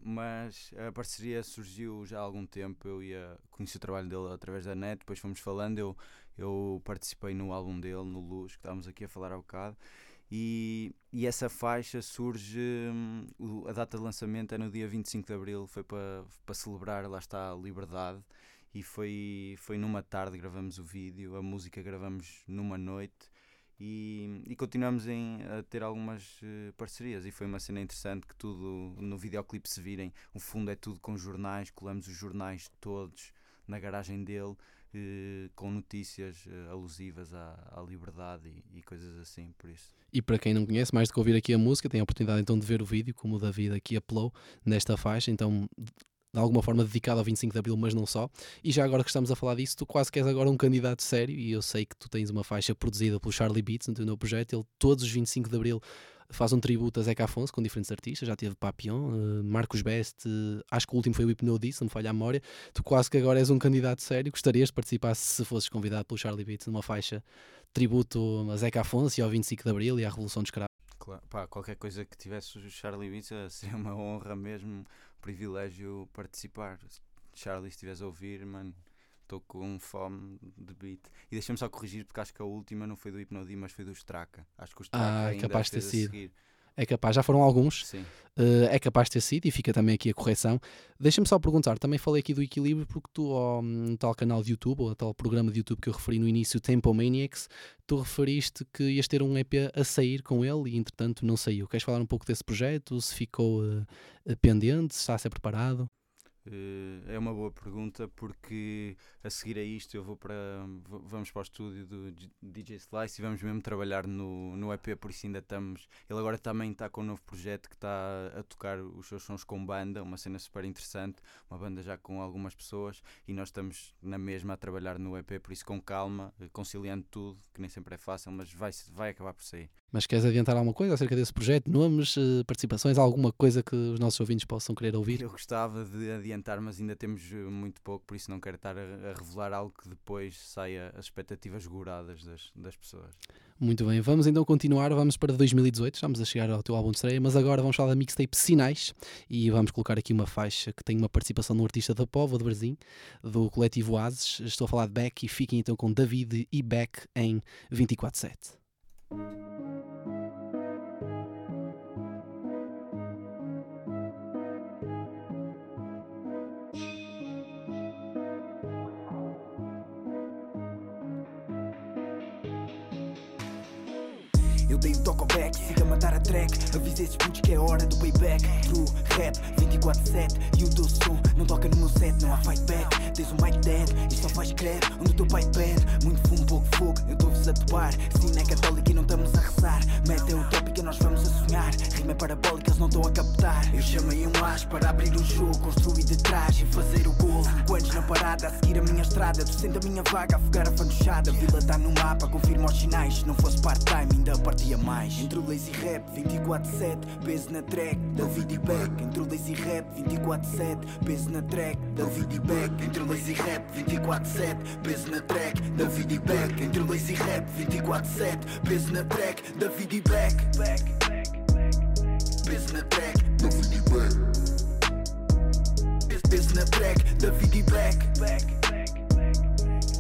S3: Mas a parceria surgiu já há algum tempo. Eu ia conheci o trabalho dele através da net, depois fomos falando. Eu, eu participei no álbum dele, no Luz, que estávamos aqui a falar há bocado. E, e essa faixa surge. hum, a data de lançamento é no dia 25 de Abril, foi para para celebrar, lá está, a liberdade. E foi, foi numa tarde gravamos o vídeo, a música gravamos numa noite e, e continuamos em, a ter algumas eh, parcerias. E foi uma cena interessante que tudo no videoclipe se virem. O fundo é tudo com jornais, colamos os jornais todos na garagem dele. eh, com notícias eh, alusivas à, à liberdade e, e coisas assim, por isso.
S2: E para quem não conhece, mais do que ouvir aqui a música, tem a oportunidade então de ver o vídeo, como o David aqui apelou nesta faixa, então de alguma forma dedicado ao 25 de Abril, mas não só. E já agora que estamos a falar disso, tu quase que és agora um candidato sério, e eu sei que tu tens uma faixa produzida pelo Charlie Beats no teu novo projeto, ele todos os 25 de Abril faz um tributo a Zeca Afonso com diferentes artistas, já teve Papillon, eh, Marcos Best, eh, acho que o último foi o Hypnodis, se não me falha a memória. Tu quase que agora és um candidato sério, gostarias de participar se fosses convidado pelo Charlie Beats numa faixa tributo a Zeca Afonso e ao 25 de Abril e à Revolução dos.
S3: Claro, pá, qualquer coisa que tivesse o Charlie eh, seria uma honra mesmo, um privilégio participar. Charlie, se estiveres a ouvir, mano, estou com fome de beat. E deixa-me só corrigir, porque acho que a última não foi do Hipnodi, mas foi do Straka. Acho que o Straka
S2: Ah, é
S3: ainda
S2: capaz de ter sido. É capaz, já foram alguns.
S3: Sim.
S2: Eh, é capaz de ter sido e fica também aqui a correção. Deixa-me só perguntar, também falei aqui do equilíbrio porque tu ao hum, tal canal de YouTube, ou tal programa de YouTube que eu referi no início, Tempo Maniacs, tu referiste que ias ter um EP a sair com ele e entretanto não saiu. Queres falar um pouco desse projeto? Se ficou eh, pendente, se está a ser preparado?
S3: Eh, é uma boa pergunta porque a seguir a isto eu vou para vamos para o estúdio do DJ Slice e vamos mesmo trabalhar no, no EP, por isso ainda estamos. Ele agora também está com um novo projeto que está a tocar os seus sons com banda, uma cena super interessante, uma banda já com algumas pessoas e nós estamos na mesma a trabalhar no EP, por isso com calma, eh, conciliando tudo, que nem sempre é fácil, mas vai, vai acabar por sair.
S2: Mas queres adiantar alguma coisa acerca desse projeto? Nomes, eh, participações, alguma coisa que os nossos ouvintes possam querer ouvir?
S3: Eu gostava de adiantar, mas ainda temos eh, muito pouco, por isso não quero estar a, revelar algo que depois saia as expectativas goradas das, das pessoas.
S2: Muito bem, vamos então continuar, vamos para 2018, estamos a chegar ao teu álbum de estreia, mas agora vamos falar da mixtape Sinais e vamos colocar aqui uma faixa que tem uma participação de um artista da Póvoa de Brasil, do coletivo Oasis. Estou a falar de Beck e fiquem então com David e Beck em 24-7.
S10: Eu dei o toque ao back, siga a a track Avisa esses putos que é hora do payback. True rap, 24-7 E o teu som não toca no meu set Não há fight back, tens um mic dead E só faz crap, onde o teu pai pede. Muito fumo, pouco fogo, eu estou-vos a topar. Sim, é católica e não estamos a rezar. Meta é utópica, nós vamos a sonhar. Rima é parabólica, eles não estão a captar. Eu chamei um as para abrir o jogo Construir de trás e fazer o gol Cinco anos na parada, a seguir a minha estrada. Descendo a minha vaga, afogar a fantochada. Vila está no mapa, confirma os sinais. Se não fosse part-time, ainda partia mais. Entre lazy rap, 24-7 Peso na track, David e Beck Entre o lazy rap, 24-7 Peso na track, David e Beck Entre o lazy rap, 24-7 Peso na track, David e Beck Entre o lazy rap, 24-7 Peso na track, David e Beck. Peso na track, David e Beck. Peso na track, David e Beck.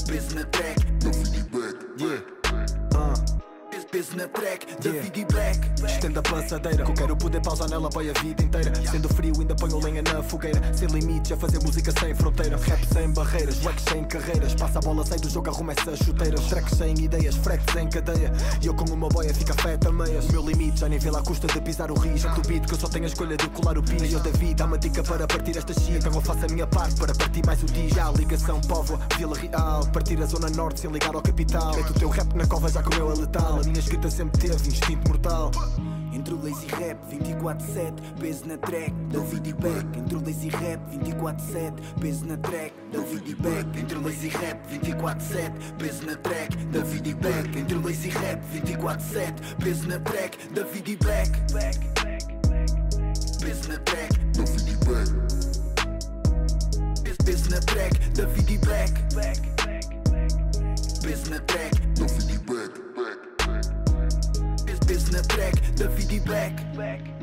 S10: Peso na track, David e Beck. Yeah. Peso na track, David e Beck
S17: Estenda a passadeira, que eu quero poder pausar nela vai a vida inteira. Sendo frio, ainda ponho lenha na fogueira. Sem limites, a fazer música sem fronteira. Rap sem barreiras, wax sem carreiras. Passa a bola, sai do jogo, arruma essas chuteiras. Tracks sem ideias, fretes em cadeia. E eu com uma boia fica feta meias. O meu limite já nem vê lá a custa de pisar o risco. Do beat que eu só tenho a escolha de colar o piso. E eu David, dá uma dica para partir esta shit. Então eu faço a minha parte para partir mais o dia. Já a ligação Póvoa, Vila Real. Partir a zona norte sem ligar ao capital. Meto o teu rap na cova já comeu a letal. A minha escrita sempre teve instinto mortal.
S10: Entre o lazy rap 24-7, peso na track, e Beck. Entre o lazy rap 24-7, peso na track, e Beck. Entre o lazy rap 24-7, peso na track, e Beck. Entre o lazy rap 24-7, peso na track, e Beck. Peso na track, e Beck. Peso na track, e Beck. Peso na track, David e Beck. Peso na track, David e Beck.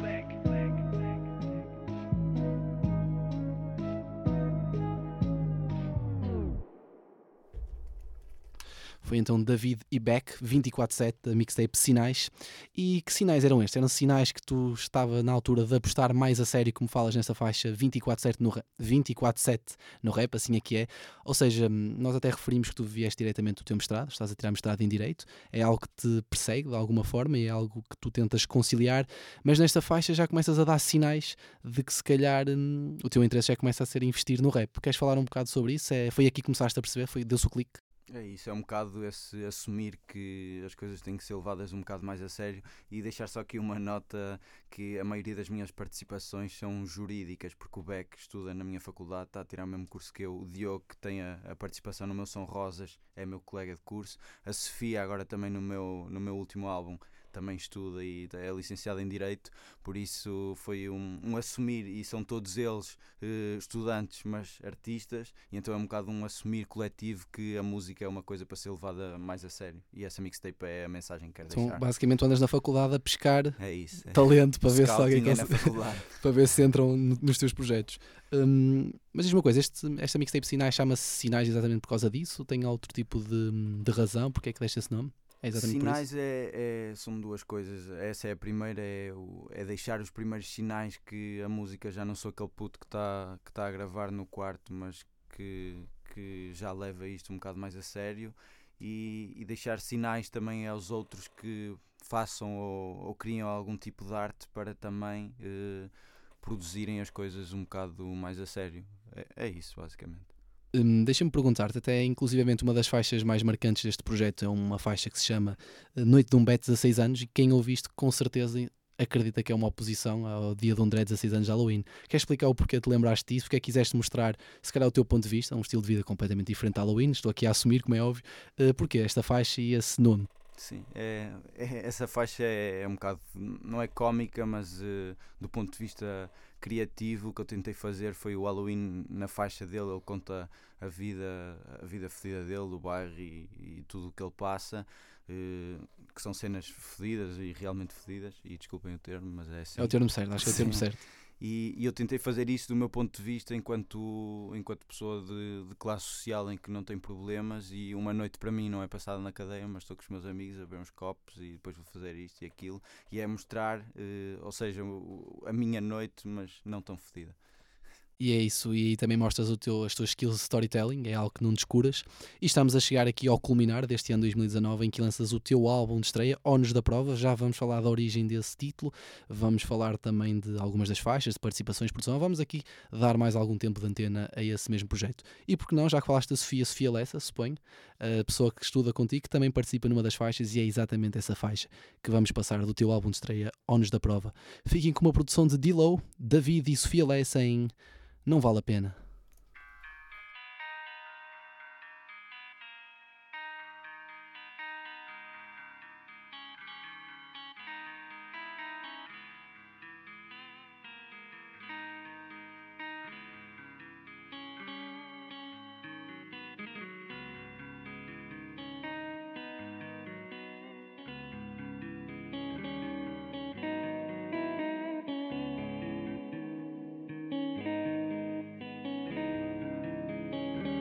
S2: Foi então David e Beck, 24-7, da mixtape Sinais. E que sinais eram estes? Eram sinais que tu estava na altura de apostar mais a sério, como falas nessa faixa 24-7 no, ra- 24-7 no rap, assim é que é. Ou seja, hum, nós até referimos que tu vieste diretamente do teu mestrado, estás a tirar mestrado em Direito, é algo que te persegue de alguma forma e é algo que tu tentas conciliar, mas nesta faixa já começas a dar sinais de que se calhar hum, o teu interesse já começa a ser investir no rap. Queres falar um bocado sobre isso? É, foi aqui que começaste a perceber? Foi, deu-se o clique?
S3: É isso, é um bocado esse assumir que as coisas têm que ser levadas um bocado mais a sério e deixar só aqui uma nota que a maioria das minhas participações são jurídicas, porque o Beck estuda na minha faculdade, está a tirar o mesmo curso que eu, o Diogo que tem a, a participação no meu São Rosas é meu colega de curso, a Sofia agora também no meu, no meu último álbum também estuda e é licenciada em Direito, por isso foi um, um assumir, e são todos eles eh, estudantes, mas artistas, e então é um bocado um assumir coletivo que a música é uma coisa para ser levada mais a sério, e essa mixtape é a mensagem que quero
S2: Então,
S3: deixar.
S2: basicamente, andas na faculdade a pescar
S3: É isso, é.
S2: talento para ver se alguém
S3: Scouting é
S2: para ver se entram no- nos teus projetos. Hum, mas diz uma coisa: este, esta mixtape Sinais chama-se Sinais exatamente por causa disso? Tem outro tipo de, de razão? Porque é que deste esse nome? É
S3: sinais é, é- são duas coisas. Essa é a primeira, é, o- é deixar os primeiros sinais que a música já não sou aquele puto que está que tá a gravar no quarto, mas que, que já leva isto um bocado mais a sério. E, e deixar sinais também aos outros que façam ou, ou criem algum tipo de arte para também eh, produzirem as coisas um bocado mais a sério. É, é isso, basicamente.
S2: Hum, Deixa-me perguntar-te, até inclusivamente uma das faixas mais marcantes deste projeto é uma faixa que se chama eh, Noite de um Bet 16 anos e quem ouviste com certeza acredita que é uma oposição ao dia de André 16 anos de Halloween. Queres explicar o porquê te lembraste disso? Porque é que quiseste mostrar, se calhar, o teu ponto de vista, um estilo de vida completamente diferente de Halloween? Estou aqui a assumir, como é óbvio. Uh, porquê esta faixa e esse nome?
S3: Sim, é, é- essa faixa é, é um bocado, não é cómica, mas eh, do ponto de vista criativo, que eu tentei fazer foi o Halloween na faixa dele. Ele conta a vida, a vida fedida dele, do bairro e, e tudo o que ele passa, eh, que são cenas fedidas e realmente fedidas. E desculpem o termo, mas é assim.
S2: É o termo certo, acho que é o termo certo.
S3: E, e eu tentei fazer isso do meu ponto de vista enquanto, enquanto pessoa de, de classe social em que não tem problemas e uma noite para mim não é passada na cadeia, mas estou com os meus amigos a beber uns copos e depois vou fazer isto e aquilo e é mostrar, eh, ou seja, a minha noite, mas não tão fedida.
S2: E é isso, e também mostras o teu, as tuas skills de storytelling, é algo que não descuras. E estamos a chegar aqui ao culminar deste ano 2019 em que lanças o teu álbum de estreia, Ónus da Prova. Já vamos falar da origem desse título, vamos falar também de algumas das faixas, de participações produção. Vamos aqui dar mais algum tempo de antena a esse mesmo projeto. E por que não, já que falaste da Sofia, Sofia Lessa, suponho, a pessoa que estuda contigo, que também participa numa das faixas, e é exatamente essa faixa que vamos passar do teu álbum de estreia, Ónus da Prova. Fiquem com uma produção de D-Low, David e Sofia Lessa em Não Vale a Pena.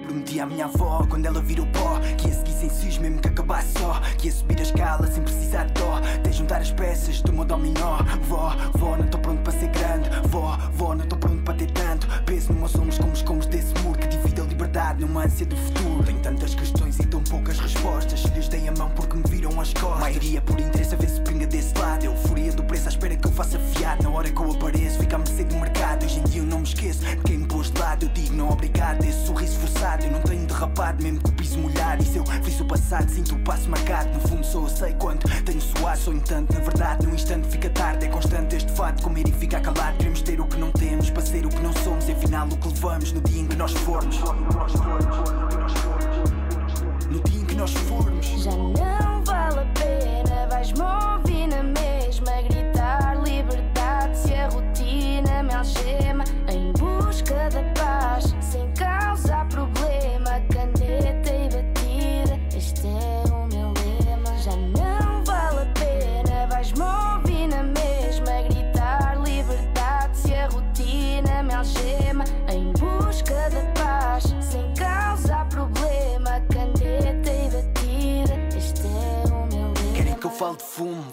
S10: Prometi à minha avó quando ela virou pó Que ia seguir sem cis mesmo que acabasse só Que ia subir a escala sem precisar de dó. Até juntar as peças do meu dominó. Vó, vó, não estou pronto para ser grande. Vó, vó, não estou pronto para ter tanto Peso nos meus ombros como os comos desse muro Que divide a liberdade numa ânsia do futuro. Tenho tantas questões e tão poucas respostas. Lhes dei a mão porque me viram as costas. Maioria por interesse a ver se pinga desse lado. Euforia do preço à espera que eu faça fiado. Na hora que eu apareço fica a mercê do mercado. Hoje em dia eu não me esqueço de quem me Eu digo não obrigado, esse sorriso forçado Eu não tenho derrapado mesmo com o piso molhado. E se eu fiz o passado sinto o passo marcado. No fundo só eu sei quanto tenho suado. Sonho tanto, na verdade no instante fica tarde. É constante este fato, comer e ficar calado. Queremos ter o que não temos, para ser o que não somos. E afinal o que levamos no dia em que nós formos. No dia em que nós formos.
S18: Já não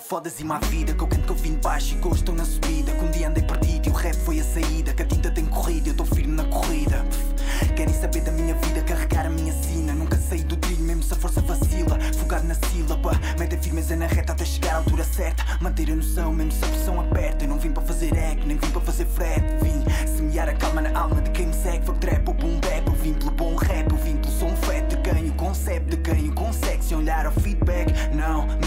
S10: foda-se má vida Que eu canto que eu vim baixo e estou na subida. Que um dia andei perdido e o rap foi a saída Que a tinta tem corrida e eu estou firme na corrida. Querem saber da minha vida, carregar a minha sina. Nunca saí do trilho mesmo se a força vacila. Focado na sílaba, metem firmeza na reta até chegar à altura certa. Manter a noção mesmo se a pressão aperta. Eu não vim para fazer eco, nem vim para fazer frete Vim semear a calma na alma de quem me segue. Fuck trap ou boom bap, eu vim pelo bom rap Eu vim pelo som feto de quem o concebe De quem o consegue sem olhar ao feedback. Não, não,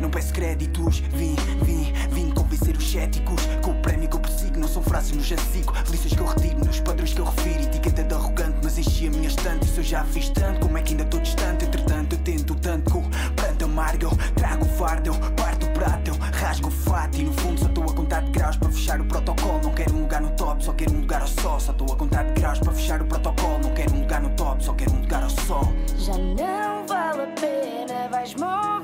S10: não peço créditos. Vim, vim, vim convencer os céticos Com o prémio que eu persigo não são frases no jazigo Lições que eu retiro nos padrões que eu refiro. Etiqueta de arrogante mas enchi a minha estante. Isso eu já fiz tanto, como é que ainda estou distante? Entretanto eu tento tanto com pranto amargo Eu trago o fardo, eu parto o prato Eu rasgo o fato. E no fundo só estou a contar de graus Para fechar o protocolo. Não quero um lugar no top, só quero um lugar ao sol. Só estou a contar de graus para fechar o protocolo. Não quero um lugar no top, só quero um lugar ao sol.
S18: Já não vale a pena, vais-me ouvir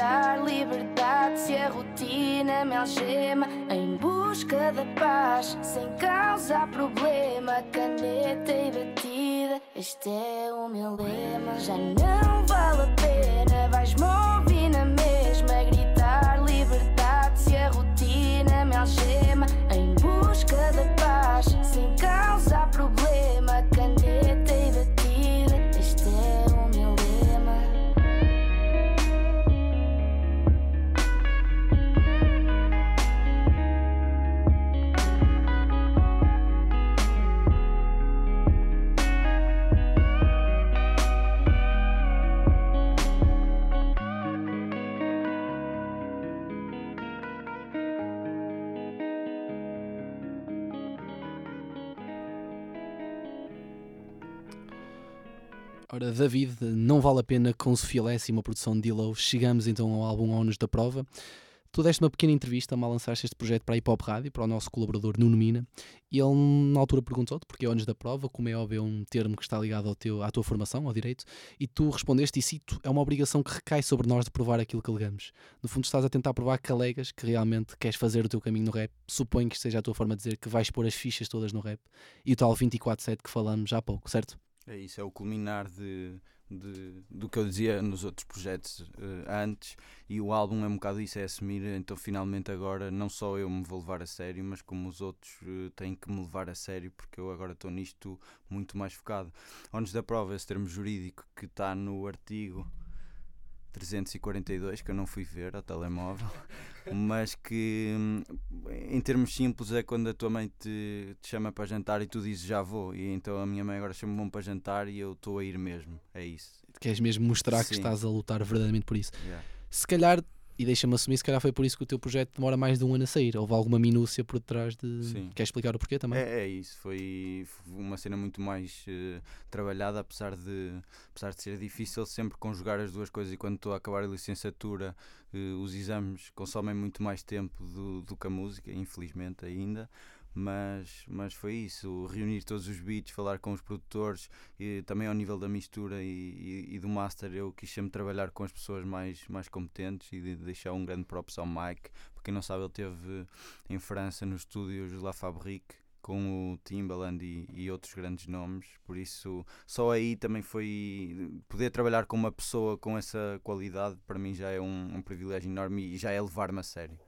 S18: gritar liberdade se a rotina me algema em busca da paz sem causar problema, caneta e batida. Este é o meu lema. Já não vale a pena, vais-me ouvir na mesma gritar liberdade se a rotina me algema em busca da paz sem causar problema,
S2: Ora, David, não vale a pena com Sofia Lessie, uma produção de Dillow. Chegamos então ao álbum Ónus da Prova. Tu deste uma pequena entrevista, mal lançaste este projeto para a Hip Hop Rádio, para o nosso colaborador Nuno Mina, e ele na altura perguntou-te, porque é Ónus da Prova, como é óbvio, é um termo que está ligado ao teu, à tua formação, ao direito, e tu respondeste, e cito, é uma obrigação que recai sobre nós de provar aquilo que alegamos. No fundo, estás a tentar provar que alegas que realmente queres fazer o teu caminho no rap. Suponho que seja a tua forma de dizer que vais pôr as fichas todas no rap, e o tal 24-7 que falamos há pouco, certo?
S3: É isso, é o culminar de, de, do que eu dizia nos outros projetos eh, antes e o álbum é um bocado isso, é assumir, então finalmente agora não só eu me vou levar a sério, mas como os outros eh, têm que me levar a sério porque eu agora estou nisto muito mais focado. Antes da prova, esse termo jurídico que está no artigo 342 que eu não fui ver ao telemóvel, mas que hum, em termos simples é quando a tua mãe te, te chama para jantar e tu dizes já vou, e então a minha mãe agora chama-me para jantar e eu estou a ir mesmo. É isso.
S2: Queres mesmo mostrar que
S3: Sim.
S2: estás a lutar verdadeiramente por isso.
S3: Yeah.
S2: Se calhar, e deixa-me assumir, se calhar foi por isso que o teu projeto demora mais de um ano a sair. Houve alguma minúcia por detrás de.
S3: Sim.
S2: Queres explicar o porquê também?
S3: É, é isso, foi uma cena muito mais eh, trabalhada, apesar de, apesar de ser difícil sempre conjugar as duas coisas. E quando estou a acabar a licenciatura, eh, os exames consomem muito mais tempo do, do que a música, infelizmente ainda. Mas, mas foi isso, reunir todos os beats, falar com os produtores e também ao nível da mistura e, e, e do master eu quis sempre trabalhar com as pessoas mais, mais competentes e de deixar um grande props ao Mike, para quem não sabe ele teve em França nos estúdios La Fabrique com o Timbaland e, e outros grandes nomes, por isso só aí também foi poder trabalhar com uma pessoa com essa qualidade para mim já é um, um privilégio enorme e já é levar-me a sério.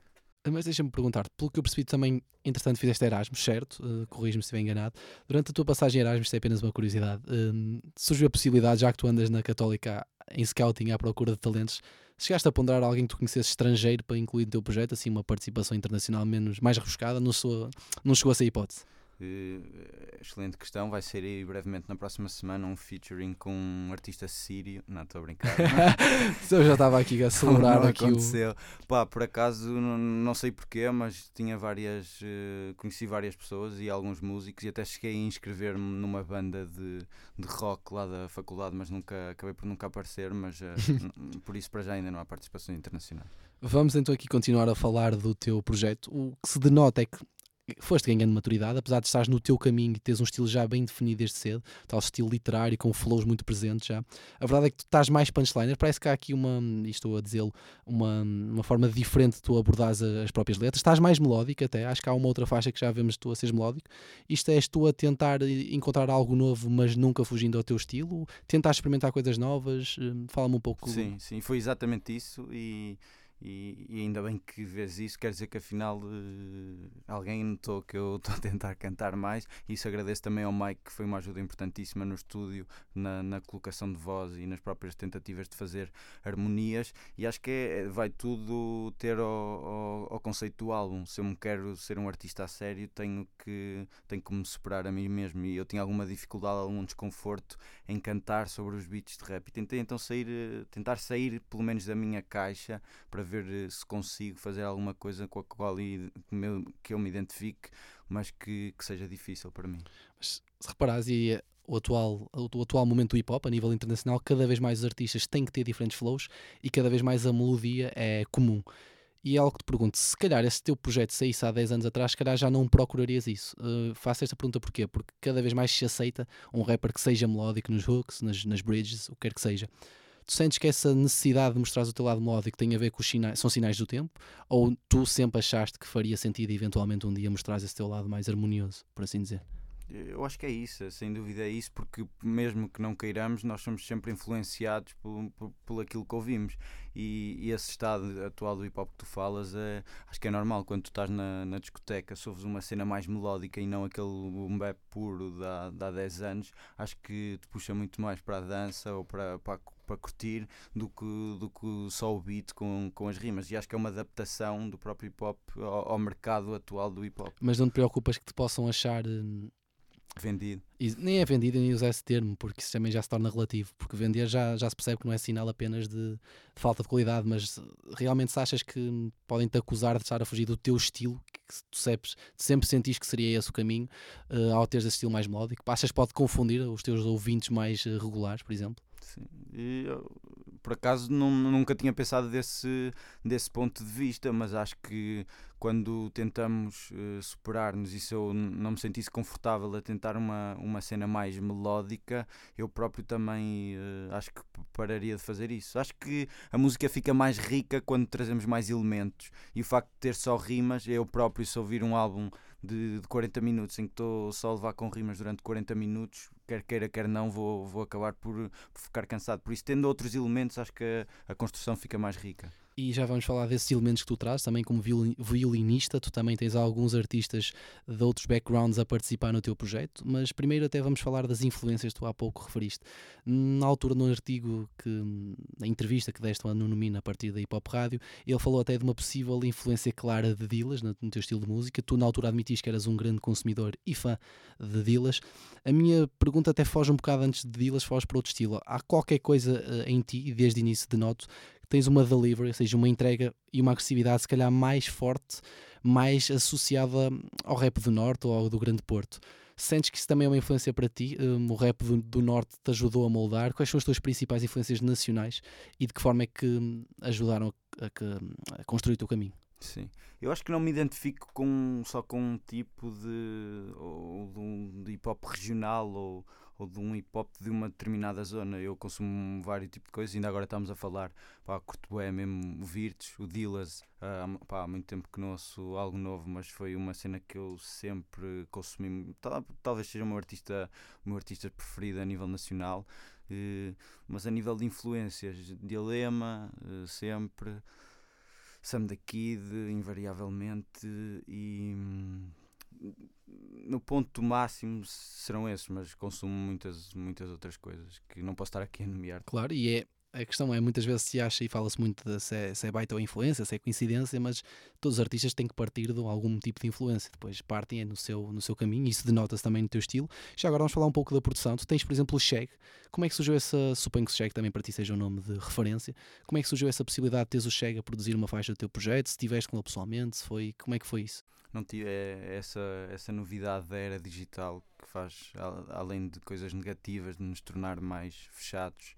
S2: Mas deixa-me perguntar, pelo que eu percebi também, entretanto fizeste Erasmus, certo? Uh, Corrijo-me se estiver enganado. Durante a tua passagem em Erasmus, isto é apenas uma curiosidade, hum, surgiu a possibilidade, já que tu andas na Católica em scouting à procura de talentos, chegaste a ponderar alguém que tu conhecesses estrangeiro para incluir no teu projeto, assim uma participação internacional menos, mais rebuscada, não, sou, não chegou a ser hipótese?
S3: Eh, excelente questão, vai ser aí brevemente na próxima semana um featuring com um artista sírio. Não, estou a brincar.
S2: eu já estava aqui a celebrar
S3: não
S2: aqui o-
S3: aconteceu. Pá, por acaso, não, não sei porquê, mas tinha várias. eh, conheci várias pessoas e alguns músicos e até cheguei a inscrever-me numa banda de, de rock lá da faculdade, mas nunca acabei por nunca aparecer. Mas n- por isso, para já, ainda não há participação internacional.
S2: Vamos então aqui continuar a falar do teu projeto. O que se denota é que foste ganhando maturidade, apesar de estares no teu caminho e teres um estilo já bem definido desde cedo, tal estilo literário com flows muito presentes já. A verdade é que tu estás mais punchliner, parece que há aqui uma, e estou a dizê-lo, uma, uma forma diferente de tu abordares as próprias letras. Estás mais melódico até, acho que há uma outra faixa que já vemos tu a seres melódico. Isto és tu a tentar encontrar algo novo, mas nunca fugindo ao teu estilo, tentar experimentar coisas novas. Hum, Fala-me um pouco.
S3: Sim, sim, foi exatamente isso e, e, e ainda bem que vês isso, quer dizer que afinal eh, alguém notou que eu estou a tentar cantar mais. Isso agradeço também ao Mike que foi uma ajuda importantíssima no estúdio, na, na colocação de voz e nas próprias tentativas de fazer harmonias. E acho que é- vai tudo ter ao, ao, ao conceito do álbum, se eu me quero ser um artista a sério tenho que, tenho que me superar a mim mesmo. E eu tinha alguma dificuldade, algum desconforto em cantar sobre os beats de rap. E tentei então sair, eh, tentar sair pelo menos da minha caixa para ver eh, se consigo fazer alguma coisa com a qual que eu me identifique, mas que, que seja difícil para mim.
S2: Mas se reparares, e eh, o atual, o atual momento do hip hop a nível internacional, cada vez mais os artistas têm que ter diferentes flows e cada vez mais a melodia é comum. E é algo que te pergunto, se calhar esse teu projeto saísse há 10 anos atrás, se calhar já não procurarias isso. Uh, faço esta pergunta porquê? Porque cada vez mais se aceita um rapper que seja melódico nos hooks, nas, nas bridges, o que quer que seja. Tu sentes que essa necessidade de mostrar o teu lado melódico tem a ver com os sinais, são sinais do tempo? Ou tu sempre achaste que faria sentido eventualmente um dia mostrar esse teu lado mais harmonioso, por assim dizer?
S3: Eu acho que é isso, sem dúvida é isso, porque mesmo que não queiramos, nós somos sempre influenciados por, por, por aquilo que ouvimos. E, e esse estado atual do hip hop que tu falas, é, acho que é normal quando tu estás na, na discoteca, se ouves uma cena mais melódica e não aquele bap puro de há, há 10 anos, acho que te puxa muito mais para a dança ou para, para, para curtir do que, do que só o beat com, com as rimas. E acho que é uma adaptação do próprio hip hop ao, ao mercado atual do hip hop.
S2: Mas não te preocupas que te possam achar hum,
S3: Vendido.
S2: E nem é vendido nem usar esse termo, porque isso também já se torna relativo. Porque vender já, já se percebe que não é sinal apenas de, de falta de qualidade, mas realmente se achas que podem-te acusar de estar a fugir do teu estilo, que tu sabes, sempre sentiste que seria esse o caminho, uh, ao teres esse estilo mais melódico, achas que pode confundir os teus ouvintes mais uh, regulares, por exemplo?
S3: Sim. E eu, por acaso não, nunca tinha pensado desse, desse ponto de vista, mas acho que quando tentamos uh, superar-nos e se eu não me sentisse confortável a tentar uma, uma cena mais melódica, eu próprio também uh, acho que pararia de fazer isso. Acho que a música fica mais rica quando trazemos mais elementos e o facto de ter só rimas, eu próprio, se ouvir um álbum de, de 40 minutos em que estou só a levar com rimas durante 40 minutos, quer queira, quer não, vou, vou acabar por, por ficar cansado. Por isso, tendo outros elementos, acho que a, a construção fica mais rica.
S2: E já vamos falar desses elementos que tu trazes, também como violinista, tu também tens alguns artistas de outros backgrounds a participar no teu projeto, mas primeiro até vamos falar das influências que tu há pouco referiste. Na altura, no artigo, que, na entrevista que deste ao Nuno Mina a partir da Hip Hop Rádio, ele falou até de uma possível influência clara de Dillas no, teu estilo de música. Tu na altura admitiste que eras um grande consumidor e fã de Dillas. A minha pergunta até foge um bocado antes de Dillas, foge para outro estilo. Há qualquer coisa uh, em ti, desde início de noto, tens uma delivery, ou seja, uma entrega e uma agressividade se calhar mais forte, mais associada ao rap do Norte ou ao do Grande Porto. Sentes que isso também é uma influência para ti? Um, o rap do, do, Norte te ajudou a moldar? Quais são as tuas principais influências nacionais e de que forma é que hum, ajudaram a, a, a construir o teu caminho?
S3: Sim, eu acho que não me identifico com, só com um tipo de, ou, de, um, de hip hop regional ou, ou de um hip hop de uma determinada zona. Eu consumo vários tipos de coisas, ainda agora estamos a falar, pá, curto bué mesmo o Virtus, o Dillas, uh, pá, há muito tempo que não ouço algo novo, mas foi uma cena que eu sempre consumi, tal, talvez seja o meu artista, meu artista preferido a nível nacional, uh, mas a nível de influências, Dilema, uh, sempre, Sam da Kid, invariavelmente, e no ponto máximo serão esses, mas consumo muitas, muitas outras coisas que não posso estar aqui a nomear.
S2: Claro, e é a questão é muitas vezes se acha e fala-se muito de se é, se é baita ou influência, se é coincidência, mas todos os artistas têm que partir de algum tipo de influência. Depois partem é no seu, no seu caminho, isso denota-se também no teu estilo. Já agora vamos falar um pouco da produção. Tu tens, por exemplo, o Shag. Como é que surgiu essa. Suponho que o Shag também para ti seja um nome de referência. Como é que surgiu essa possibilidade de teres o Shag a produzir uma faixa do teu projeto? Se estiveste com ele pessoalmente, se foi, como é que foi isso?
S3: Não é essa, essa novidade da era digital que faz, além de coisas negativas, de nos tornar mais fechados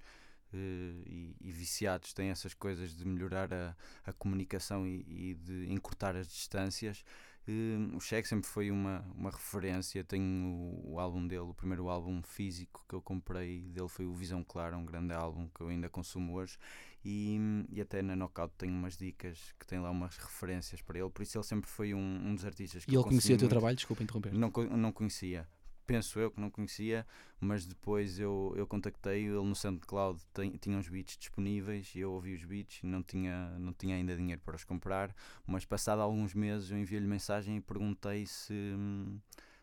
S3: Uh, e, e, viciados têm essas coisas de melhorar a, a comunicação e, e, de encurtar as distâncias. Uh, o Cheque sempre foi uma, uma referência. Tenho o, o, álbum dele, o primeiro álbum físico que eu comprei dele foi o Visão Clara, um grande álbum que eu ainda consumo hoje. E, e até na Knockout tenho umas dicas que tem lá umas referências para ele, por isso ele sempre foi um, um dos artistas que
S2: E ele conhecia o teu trabalho? Desculpa interromper.
S3: Não, não conhecia penso eu que não conhecia, mas depois eu, eu contactei ele no SoundCloud, tem, tinha uns beats disponíveis e eu ouvi os beats e não tinha, não tinha ainda dinheiro para os comprar, mas passado alguns meses eu enviei-lhe mensagem e perguntei se,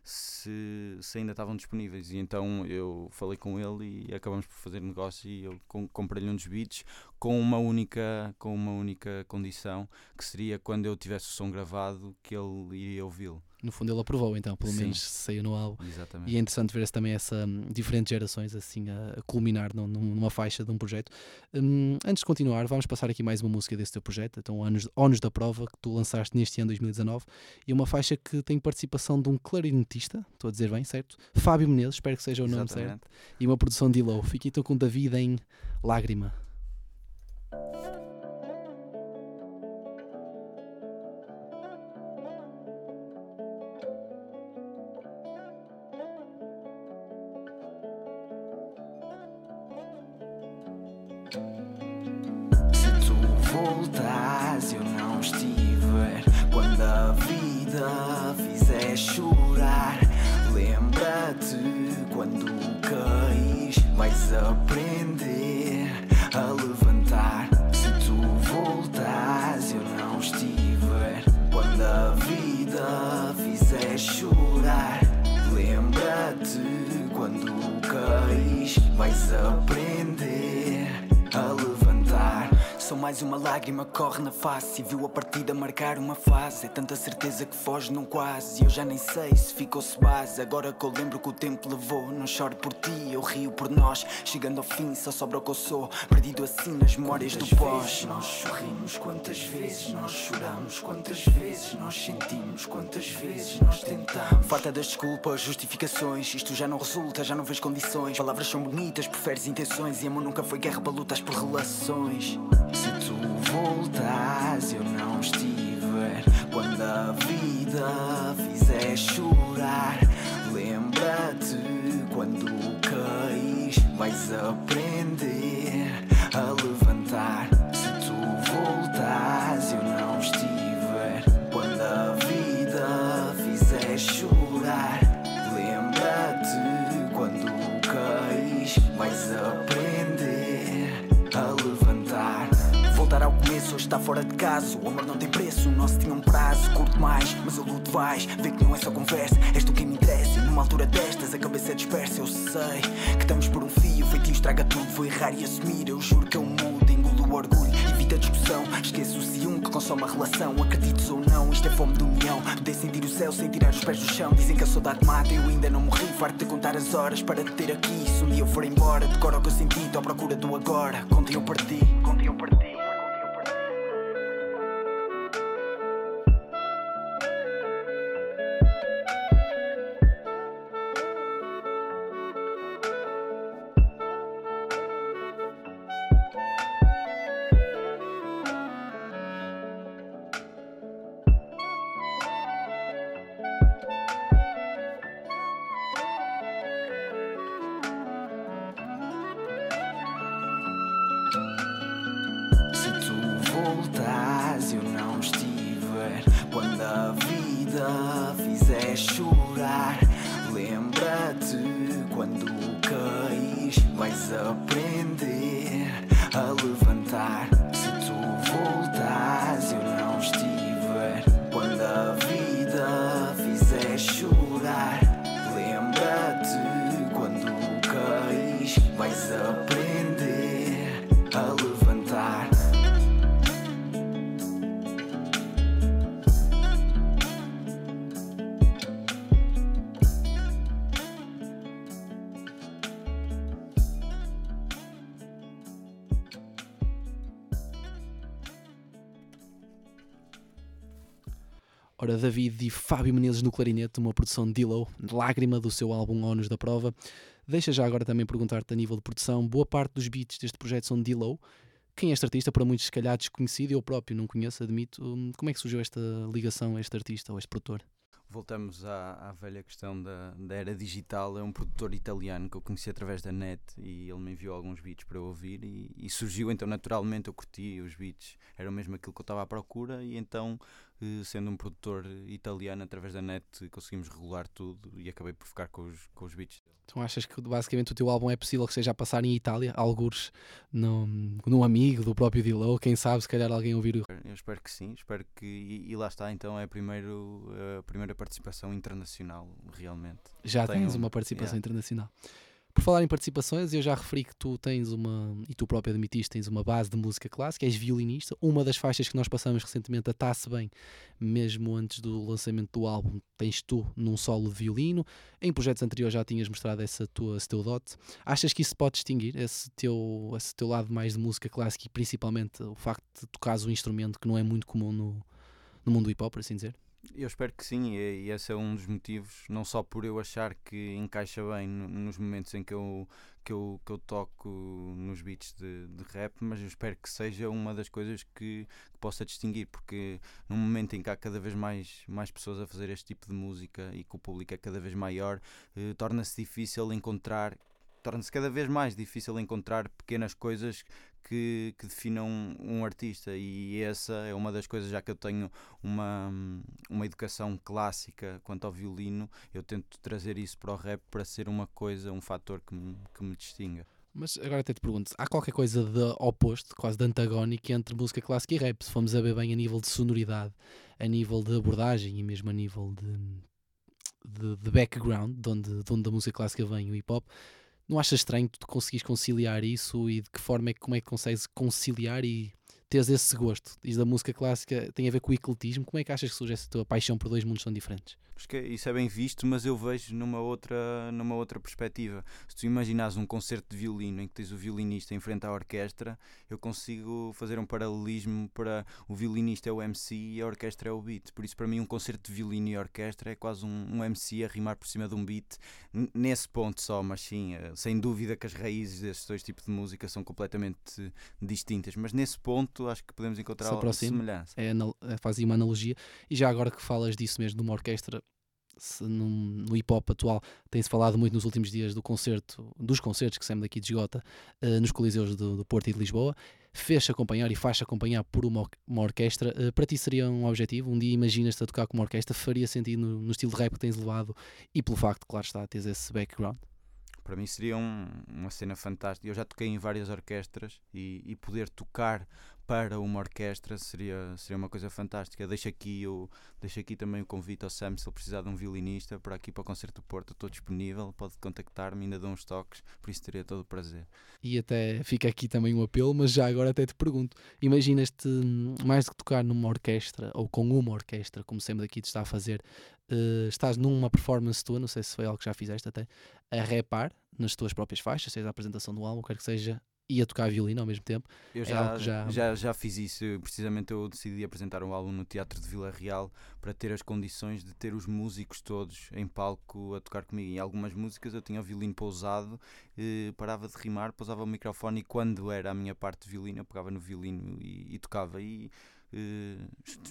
S3: se, se, ainda estavam disponíveis. E então eu falei com ele e acabamos por fazer negócio e eu comprei-lhe uns beats com uma única com uma única condição que seria quando eu tivesse o som gravado que ele iria ouvi-lo
S2: no fundo ele aprovou então, pelo Sim. menos saiu no álbum.
S3: Exatamente.
S2: E é interessante ver também essa um, diferentes gerações assim a, culminar num, numa faixa de um projeto. Um, antes de continuar, vamos passar aqui mais uma música desse teu projeto, então Anos, Anos da Prova, que tu lançaste neste ano 2019, e uma faixa que tem participação de um clarinetista, estou a dizer bem, certo? Fábio Menezes, espero que seja o nome
S3: Exatamente.
S2: certo, e uma produção de Low. Fiquei então com David em Lágrima.
S10: Face. E viu a partida marcar uma fase. É tanta certeza que foge num quase. E eu já nem sei se ficou se base. Agora que eu lembro que o tempo levou. Não choro por ti, eu rio por nós. Chegando ao fim, só sobra o que eu sou. Perdido assim nas memórias do pós.
S14: Nós sorrimos quantas vezes nós choramos, quantas vezes nós sentimos, quantas vezes nós tentamos.
S10: Farta das desculpas, justificações. Isto já não resulta, já não vejo condições. Palavras são bonitas, preferes intenções. E amor nunca foi guerra para lutas por relações.
S14: Se tu eu não estiver. Quando a vida fizer chorar, lembra-te quando caís, vais aprender a levantar. Se tu voltas, eu não
S10: está fora de caso. O amor não tem preço, o nosso tinha um prazo. Curto mais, mas eu luto vais. Vê que não é só conversa, és tu quem me interessa. Numa altura destas, a cabeça é dispersa. Eu sei que estamos por um fio, feitiço estraga tudo. Vou errar e assumir, eu juro que eu mudo. Engulo o orgulho, evita a discussão. Esqueço o ciúme que consome a relação. Acredites ou não, isto é fome de união. Poder sentir o céu sem tirar os pés do chão. Dizem que a saudade mata, eu ainda não morri. Farto de contar as horas para te ter aqui. Se um dia eu for embora, decora o que eu senti. Tô à procura do agora. Contem eu parti, contem eu parti.
S2: David e Fábio Menezes no clarinete, uma produção de Dillow, lágrima do seu álbum Ónus da Prova. Deixa já agora também perguntar-te a nível de produção, boa parte dos beats deste projeto são de Dillow. Quem é este artista? Para muitos, se calhar, desconhecido, eu próprio não conheço, admito. Hum, Como é que surgiu esta ligação a este artista ou a este produtor?
S3: Voltamos à, à velha questão da, da era digital. É um produtor italiano que eu conheci através da net e ele me enviou alguns beats para eu ouvir e, e surgiu então naturalmente. Eu curti os beats, era mesmo aquilo que eu estava à procura e então, eh, sendo um produtor italiano através da net, conseguimos regular tudo e acabei por ficar com os, com os beats.
S2: Então achas que basicamente o teu álbum é possível que seja a passar em Itália, algures num, num amigo do próprio Dillow, quem sabe se calhar alguém ouvir o...
S3: Eu espero que sim, espero que. E, e lá está, então é a, primeiro, a primeira participação internacional, realmente.
S2: Já
S3: Tenho-
S2: tens uma participação
S3: yeah.
S2: internacional. Por falar em participações, eu já referi que tu tens uma, e tu próprio admitiste, tens uma base de música clássica, és violinista. Uma das faixas que nós passamos recentemente, a Tá-se Bem, mesmo antes do lançamento do álbum, tens tu num solo de violino. Em projetos anteriores já tinhas mostrado essa tua, esse teu dote. Achas que isso pode distinguir, esse teu, esse teu lado mais de música clássica e principalmente o facto de tocares um instrumento que não é muito comum no, no mundo do hip hop, por assim dizer?
S3: Eu espero que sim, e, esse é um dos motivos, não só por eu achar que encaixa bem no- nos momentos em que eu, que eu, que eu toco nos beats de, de rap, mas eu espero que seja uma das coisas que, que possa distinguir, porque num momento em que há cada vez mais, mais pessoas a fazer este tipo de música e que o público é cada vez maior, eh, torna-se difícil encontrar. Torna-se cada vez mais difícil encontrar pequenas coisas que, que definam um, um artista, e essa é uma das coisas, já que eu tenho uma, uma educação clássica quanto ao violino, eu tento trazer isso para o rap para ser uma coisa, um fator que me, que me distinga.
S2: Mas agora até te pergunto, há qualquer coisa de oposto, quase de antagónico entre música clássica e rap, se formos a ver bem a nível de sonoridade, a nível de abordagem e mesmo a nível de, de, de background, de onde, de onde a música clássica vem, o hip hop, não achas estranho tu conseguires conciliar isso e de que forma é que como é que consegues conciliar e teres esse gosto. Diz da música clássica tem a ver com o ecletismo. Como é que achas que surge essa tua paixão por dois mundos tão diferentes?
S3: Acho que isso é bem visto, mas eu vejo numa outra, numa outra perspectiva. Se tu imaginares um concerto de violino em que tens o violinista em frente à orquestra, eu consigo fazer um paralelismo para o violinista é o MC e a orquestra é o beat. Por isso, para mim, um concerto de violino e orquestra é quase um, um MC a rimar por cima de um beat, nesse ponto só, mas sim, eh, sem dúvida que as raízes desses dois tipos de música são completamente distintas. Mas nesse ponto, acho que podemos encontrar
S2: se aproxima.
S3: semelhança.
S2: É, é, faz aí uma analogia. E já agora que falas disso mesmo, de uma orquestra, num- no hip hop atual tem-se falado muito nos últimos dias do concerto, dos concertos que saem daqui de Esgota, eh, nos Coliseus do, do Porto e de Lisboa. Fez-se acompanhar e faz-se acompanhar por uma, uma orquestra. Eh, para ti seria um objetivo? Um dia imaginas-te a tocar com uma orquestra? Faria sentido no, no estilo de rap que tens levado e pelo facto, claro está, teres esse background?
S3: Para mim seria um- uma cena fantástica. Eu já toquei em várias orquestras e, e poder tocar para uma orquestra seria, seria uma coisa fantástica. Deixo aqui, o, deixo aqui também o convite ao Sam se ele precisar de um violinista para aqui para o Concerto do Porto. Estou disponível, pode contactar-me, ainda dou uns toques, por isso teria todo o prazer.
S2: E até fica aqui também um apelo, mas já agora até te pergunto: imaginas-te hum, mais do que tocar numa orquestra ou com uma orquestra, como sempre daqui te está a fazer, eh, estás numa performance tua, não sei se foi algo que já fizeste até, a repar nas tuas próprias faixas, seja a apresentação do álbum, quer que seja, e a tocar violino ao mesmo tempo.
S3: Eu
S2: É
S3: já,
S2: que já,
S3: já... Já, fiz isso. Precisamente eu decidi apresentar um álbum no Teatro de Vila Real para ter as condições de ter os músicos todos em palco a tocar comigo. Em algumas músicas eu tinha o violino pousado, eh, parava de rimar, pousava o microfone e quando era a minha parte de violino eu pegava no violino e, e tocava. E eh,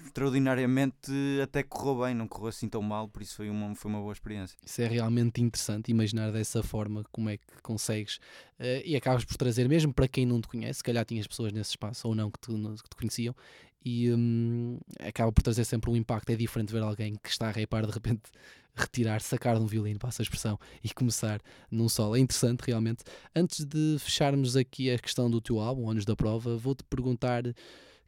S3: extraordinariamente até correu bem, não correu assim tão mal, por isso foi uma, foi uma boa experiência.
S2: Isso é realmente interessante imaginar dessa forma como é que consegues eh, e acabas por trazer, mesmo para quem não te conhece, se calhar tinhas pessoas nesse espaço ou não que te, que te conheciam, e hum, acaba por trazer sempre um impacto. É diferente ver alguém que está a repar de repente retirar, sacar de um violino, passa a expressão, e começar num solo. É interessante realmente. Antes de fecharmos aqui a questão do teu álbum, Anos da Prova, vou-te perguntar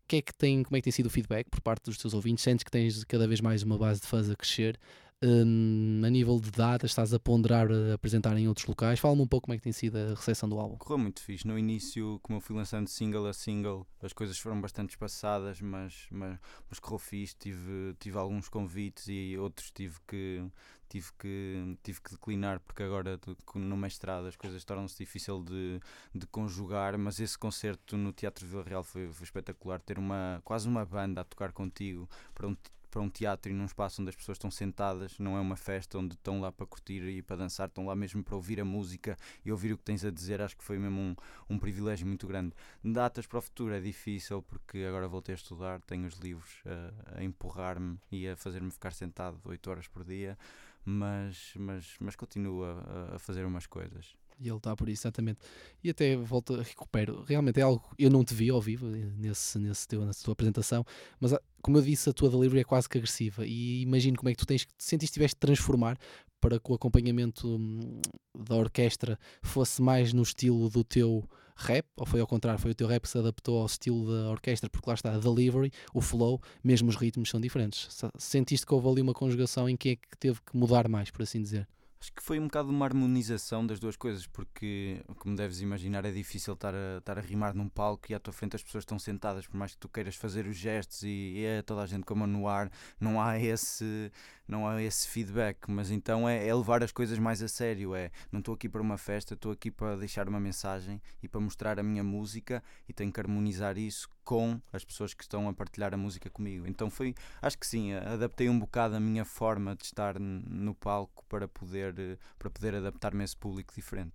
S2: que é que tem, como é que tem sido o feedback por parte dos teus ouvintes? Sentes que tens cada vez mais uma base de fãs a crescer? Hum, a nível de datas, estás a ponderar a apresentar em outros locais? Fala-me um pouco como é que tem sido a recepção do álbum.
S3: Correu muito fixe. No início, como eu fui lançando single a single, as coisas foram bastante espaçadas, mas, mas, mas correu fixe. Tive, tive alguns convites e outros tive que, tive que, tive que declinar, porque agora no mestrado as coisas tornam-se difícil de, de conjugar. Mas esse concerto no Teatro Vila Real foi, foi espetacular. Ter uma, quase uma banda a tocar contigo para um, para um teatro e num espaço onde as pessoas estão sentadas, não é uma festa onde estão lá para curtir e para dançar, estão lá mesmo para ouvir a música e ouvir o que tens a dizer, acho que foi mesmo um, um privilégio muito grande. Datas para o futuro é difícil porque agora voltei a estudar, tenho os livros a, a empurrar-me e a fazer-me ficar sentado 8 horas por dia, mas, mas, mas continuo a, a fazer umas coisas.
S2: E ele está por isso, exatamente. E até volta, recupero. Realmente é algo. Eu não te vi ao vivo eh, nesse, nesse teu, nessa tua apresentação, mas ah, como eu disse, a tua delivery é quase que agressiva. E imagino como é que tu tens que te sentiste tiveste de transformar para que o acompanhamento hum, da orquestra fosse mais no estilo do teu rap, ou foi ao contrário, foi o teu rap que se adaptou ao estilo da orquestra, porque lá está a delivery, o flow, mesmo os ritmos são diferentes. Sentiste que houve ali uma conjugação em que é que teve que mudar mais, por assim dizer?
S3: Acho que foi um bocado uma harmonização das duas coisas, porque, como deves imaginar, é difícil estar a, estar a rimar num palco e à tua frente as pessoas estão sentadas, por mais que tu queiras fazer os gestos e, e é toda a gente com a mão no ar, não há esse, não há esse feedback. Mas então é, é levar as coisas mais a sério. É, não estou aqui para uma festa, estou aqui para deixar uma mensagem e para mostrar a minha música e tenho que harmonizar isso com as pessoas que estão a partilhar a música comigo. Então foi, acho que sim, adaptei um bocado a minha forma de estar no palco para poder, para poder adaptar-me a esse público diferente.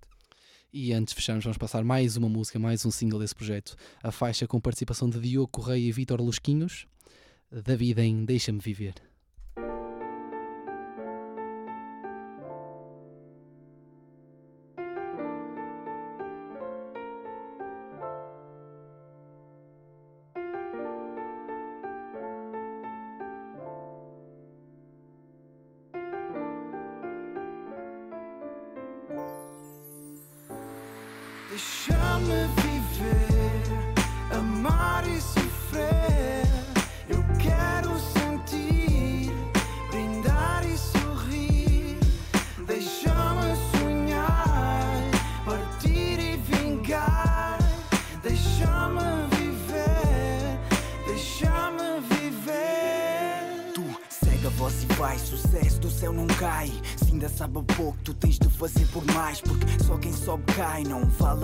S2: E antes de fecharmos, vamos passar mais uma música, mais um single desse projeto. A faixa com participação de Diogo Correia e Vítor Lusquinhos, David em Deixa-me Viver.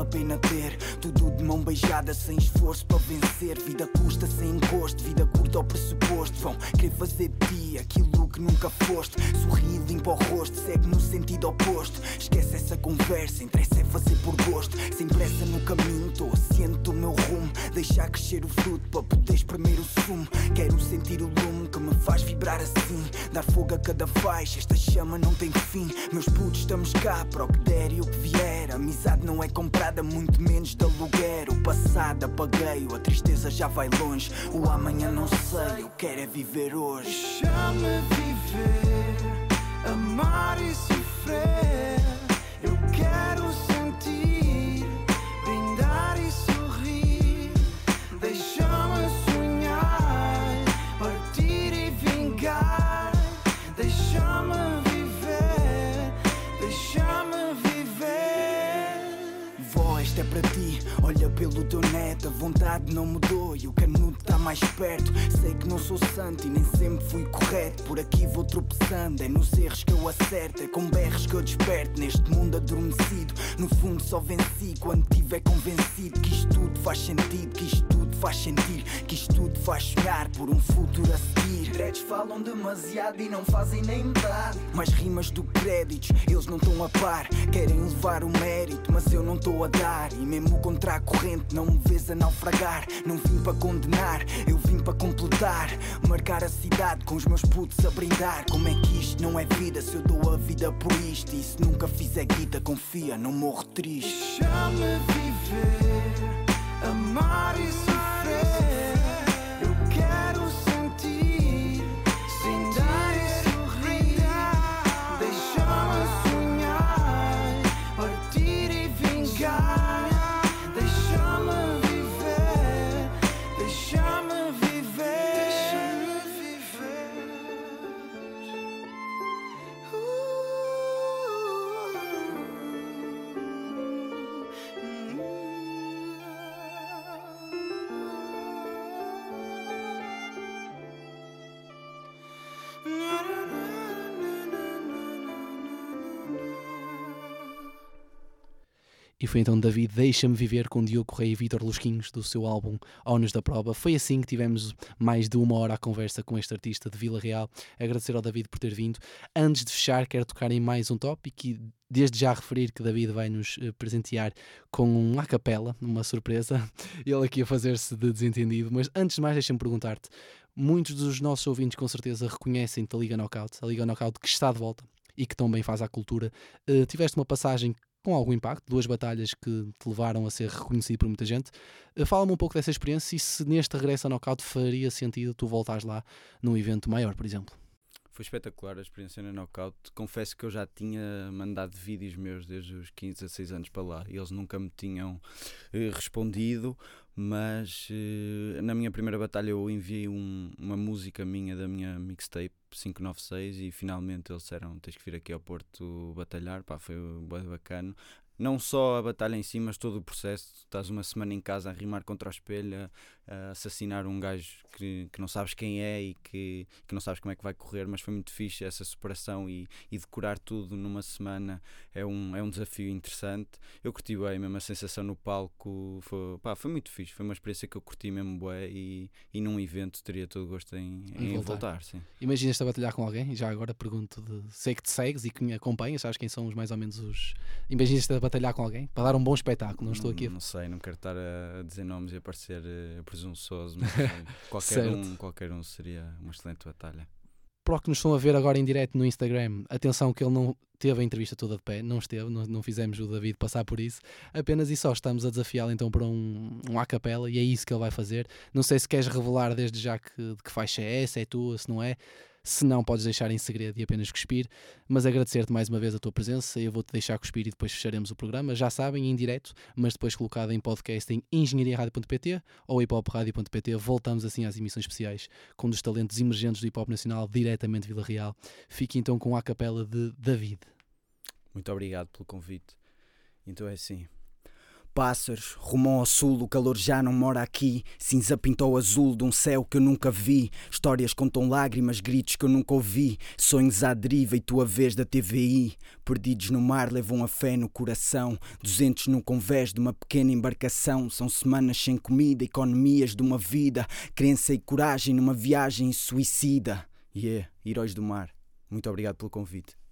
S10: A pena ter. Tudo de mão beijada, sem esforço Esta é para ti. Olha pelo teu neto, a vontade não mudou e o canudo está mais perto. Sei que não sou santo e nem sempre fui correto. Por aqui vou tropeçando, é nos erros que eu acerto. É com berros que eu desperto neste mundo adormecido. No fundo, só venci quando tiver convencido que isto tudo faz sentido, que isto tudo faz sentir, que isto tudo faz sonhar por um futuro a seguir. Dreads falam demasiado e não fazem nem metade. Mais rimas do créditos, eles não estão a par. Querem levar o mérito, mas eu não estou a dar. E mesmo contra a corrente, não me vês a naufragar. Não vim para condenar, eu vim para completar. Marcar a cidade com os meus putos a brindar. Como é que isto não é vida se eu dou a vida por isto? E se nunca fizer guita, confia, não morro triste.
S14: Deixa-me viver, amar e sofrer. E
S2: foi então David Deixa-me Viver com Diogo Correia e Vítor Lusquinhos do seu álbum Ónus da Prova. Foi assim que tivemos mais de uma hora a conversa com este artista de Vila Real. Agradecer ao David por ter vindo. Antes de fechar, quero tocar em mais um tópico e desde já referir que David vai nos eh, presentear com um a capela, uma surpresa. Ele aqui a fazer-se de desentendido. Mas antes de mais, deixa-me perguntar-te. Muitos dos nossos ouvintes com certeza reconhecem-te a Liga Knockout, a Liga Knockout que está de volta e que tão bem faz à cultura. Eh, tiveste uma passagem com algum impacto, duas batalhas que te levaram a ser reconhecido por muita gente. Eh, Fala-me um pouco dessa experiência e se neste regresso ao knockout faria sentido tu voltares lá num evento maior, por exemplo.
S3: Foi espetacular a experiência na Knockout. Confesso que eu já tinha mandado vídeos meus desde os 15, 16 anos para lá e eles nunca me tinham eh, respondido. Mas eh, na minha primeira batalha eu enviei um- uma música minha da minha mixtape 596 e finalmente eles disseram: Tens que vir aqui ao Porto batalhar. Pá, foi bem bacana. Não só a batalha em si, mas todo o processo. Estás uma semana em casa a rimar contra o espelho, assassinar um gajo que, que não sabes quem é e que, que não sabes como é que vai correr, mas foi muito fixe essa superação e, e decorar tudo numa semana é um, é um desafio interessante. Eu curti bem, mesmo a sensação no palco foi, pá, foi muito fixe, foi uma experiência que eu curti mesmo bué e, e num evento teria todo o gosto em, em voltar. sim.
S2: Imaginas-te a batalhar com alguém? E já agora pergunto: de, sei que te segues e que me acompanhas, sabes quem são os mais ou menos os. Imaginas-te a batalhar com alguém? Para dar um bom espetáculo, não estou aqui a
S3: Não sei, não quero estar a dizer nomes e a parecer eh, presunçoso, mas qualquer, um, qualquer um seria uma excelente batalha.
S2: para o que nos estão a ver agora em direto no Instagram, atenção que ele não teve a entrevista toda de pé, não esteve, não, não fizemos o David passar por isso, apenas e só estamos a desafiá-lo então para um, um a capela e é isso que ele vai fazer. Não sei se queres revelar desde já que, de que faixa é essa, é tua, se não é. Se não, podes deixar em segredo e apenas cuspir. Mas agradecer-te mais uma vez a tua presença. Eu vou-te deixar cuspir e depois fecharemos o programa. Já sabem, em direto, mas depois colocado em podcast em engenhariaradio.pt ou hipopradio.pt. Voltamos assim às emissões especiais com um dos talentos emergentes do hip hop nacional, diretamente de Vila Real. Fique então com a capela de David.
S3: Muito obrigado pelo convite. Então é assim.
S10: Pássaros, rumam ao sul, o calor já não mora aqui. Cinza pintou azul de um céu que eu nunca vi. Histórias contam lágrimas, gritos que eu nunca ouvi. Sonhos à deriva e tua vez da TVI. Perdidos no mar levam a fé no coração. Duzentos num convés de uma pequena embarcação. São semanas sem comida, economias de uma vida. Crença e coragem numa viagem suicida. Yeah, heróis do mar. Muito obrigado pelo convite.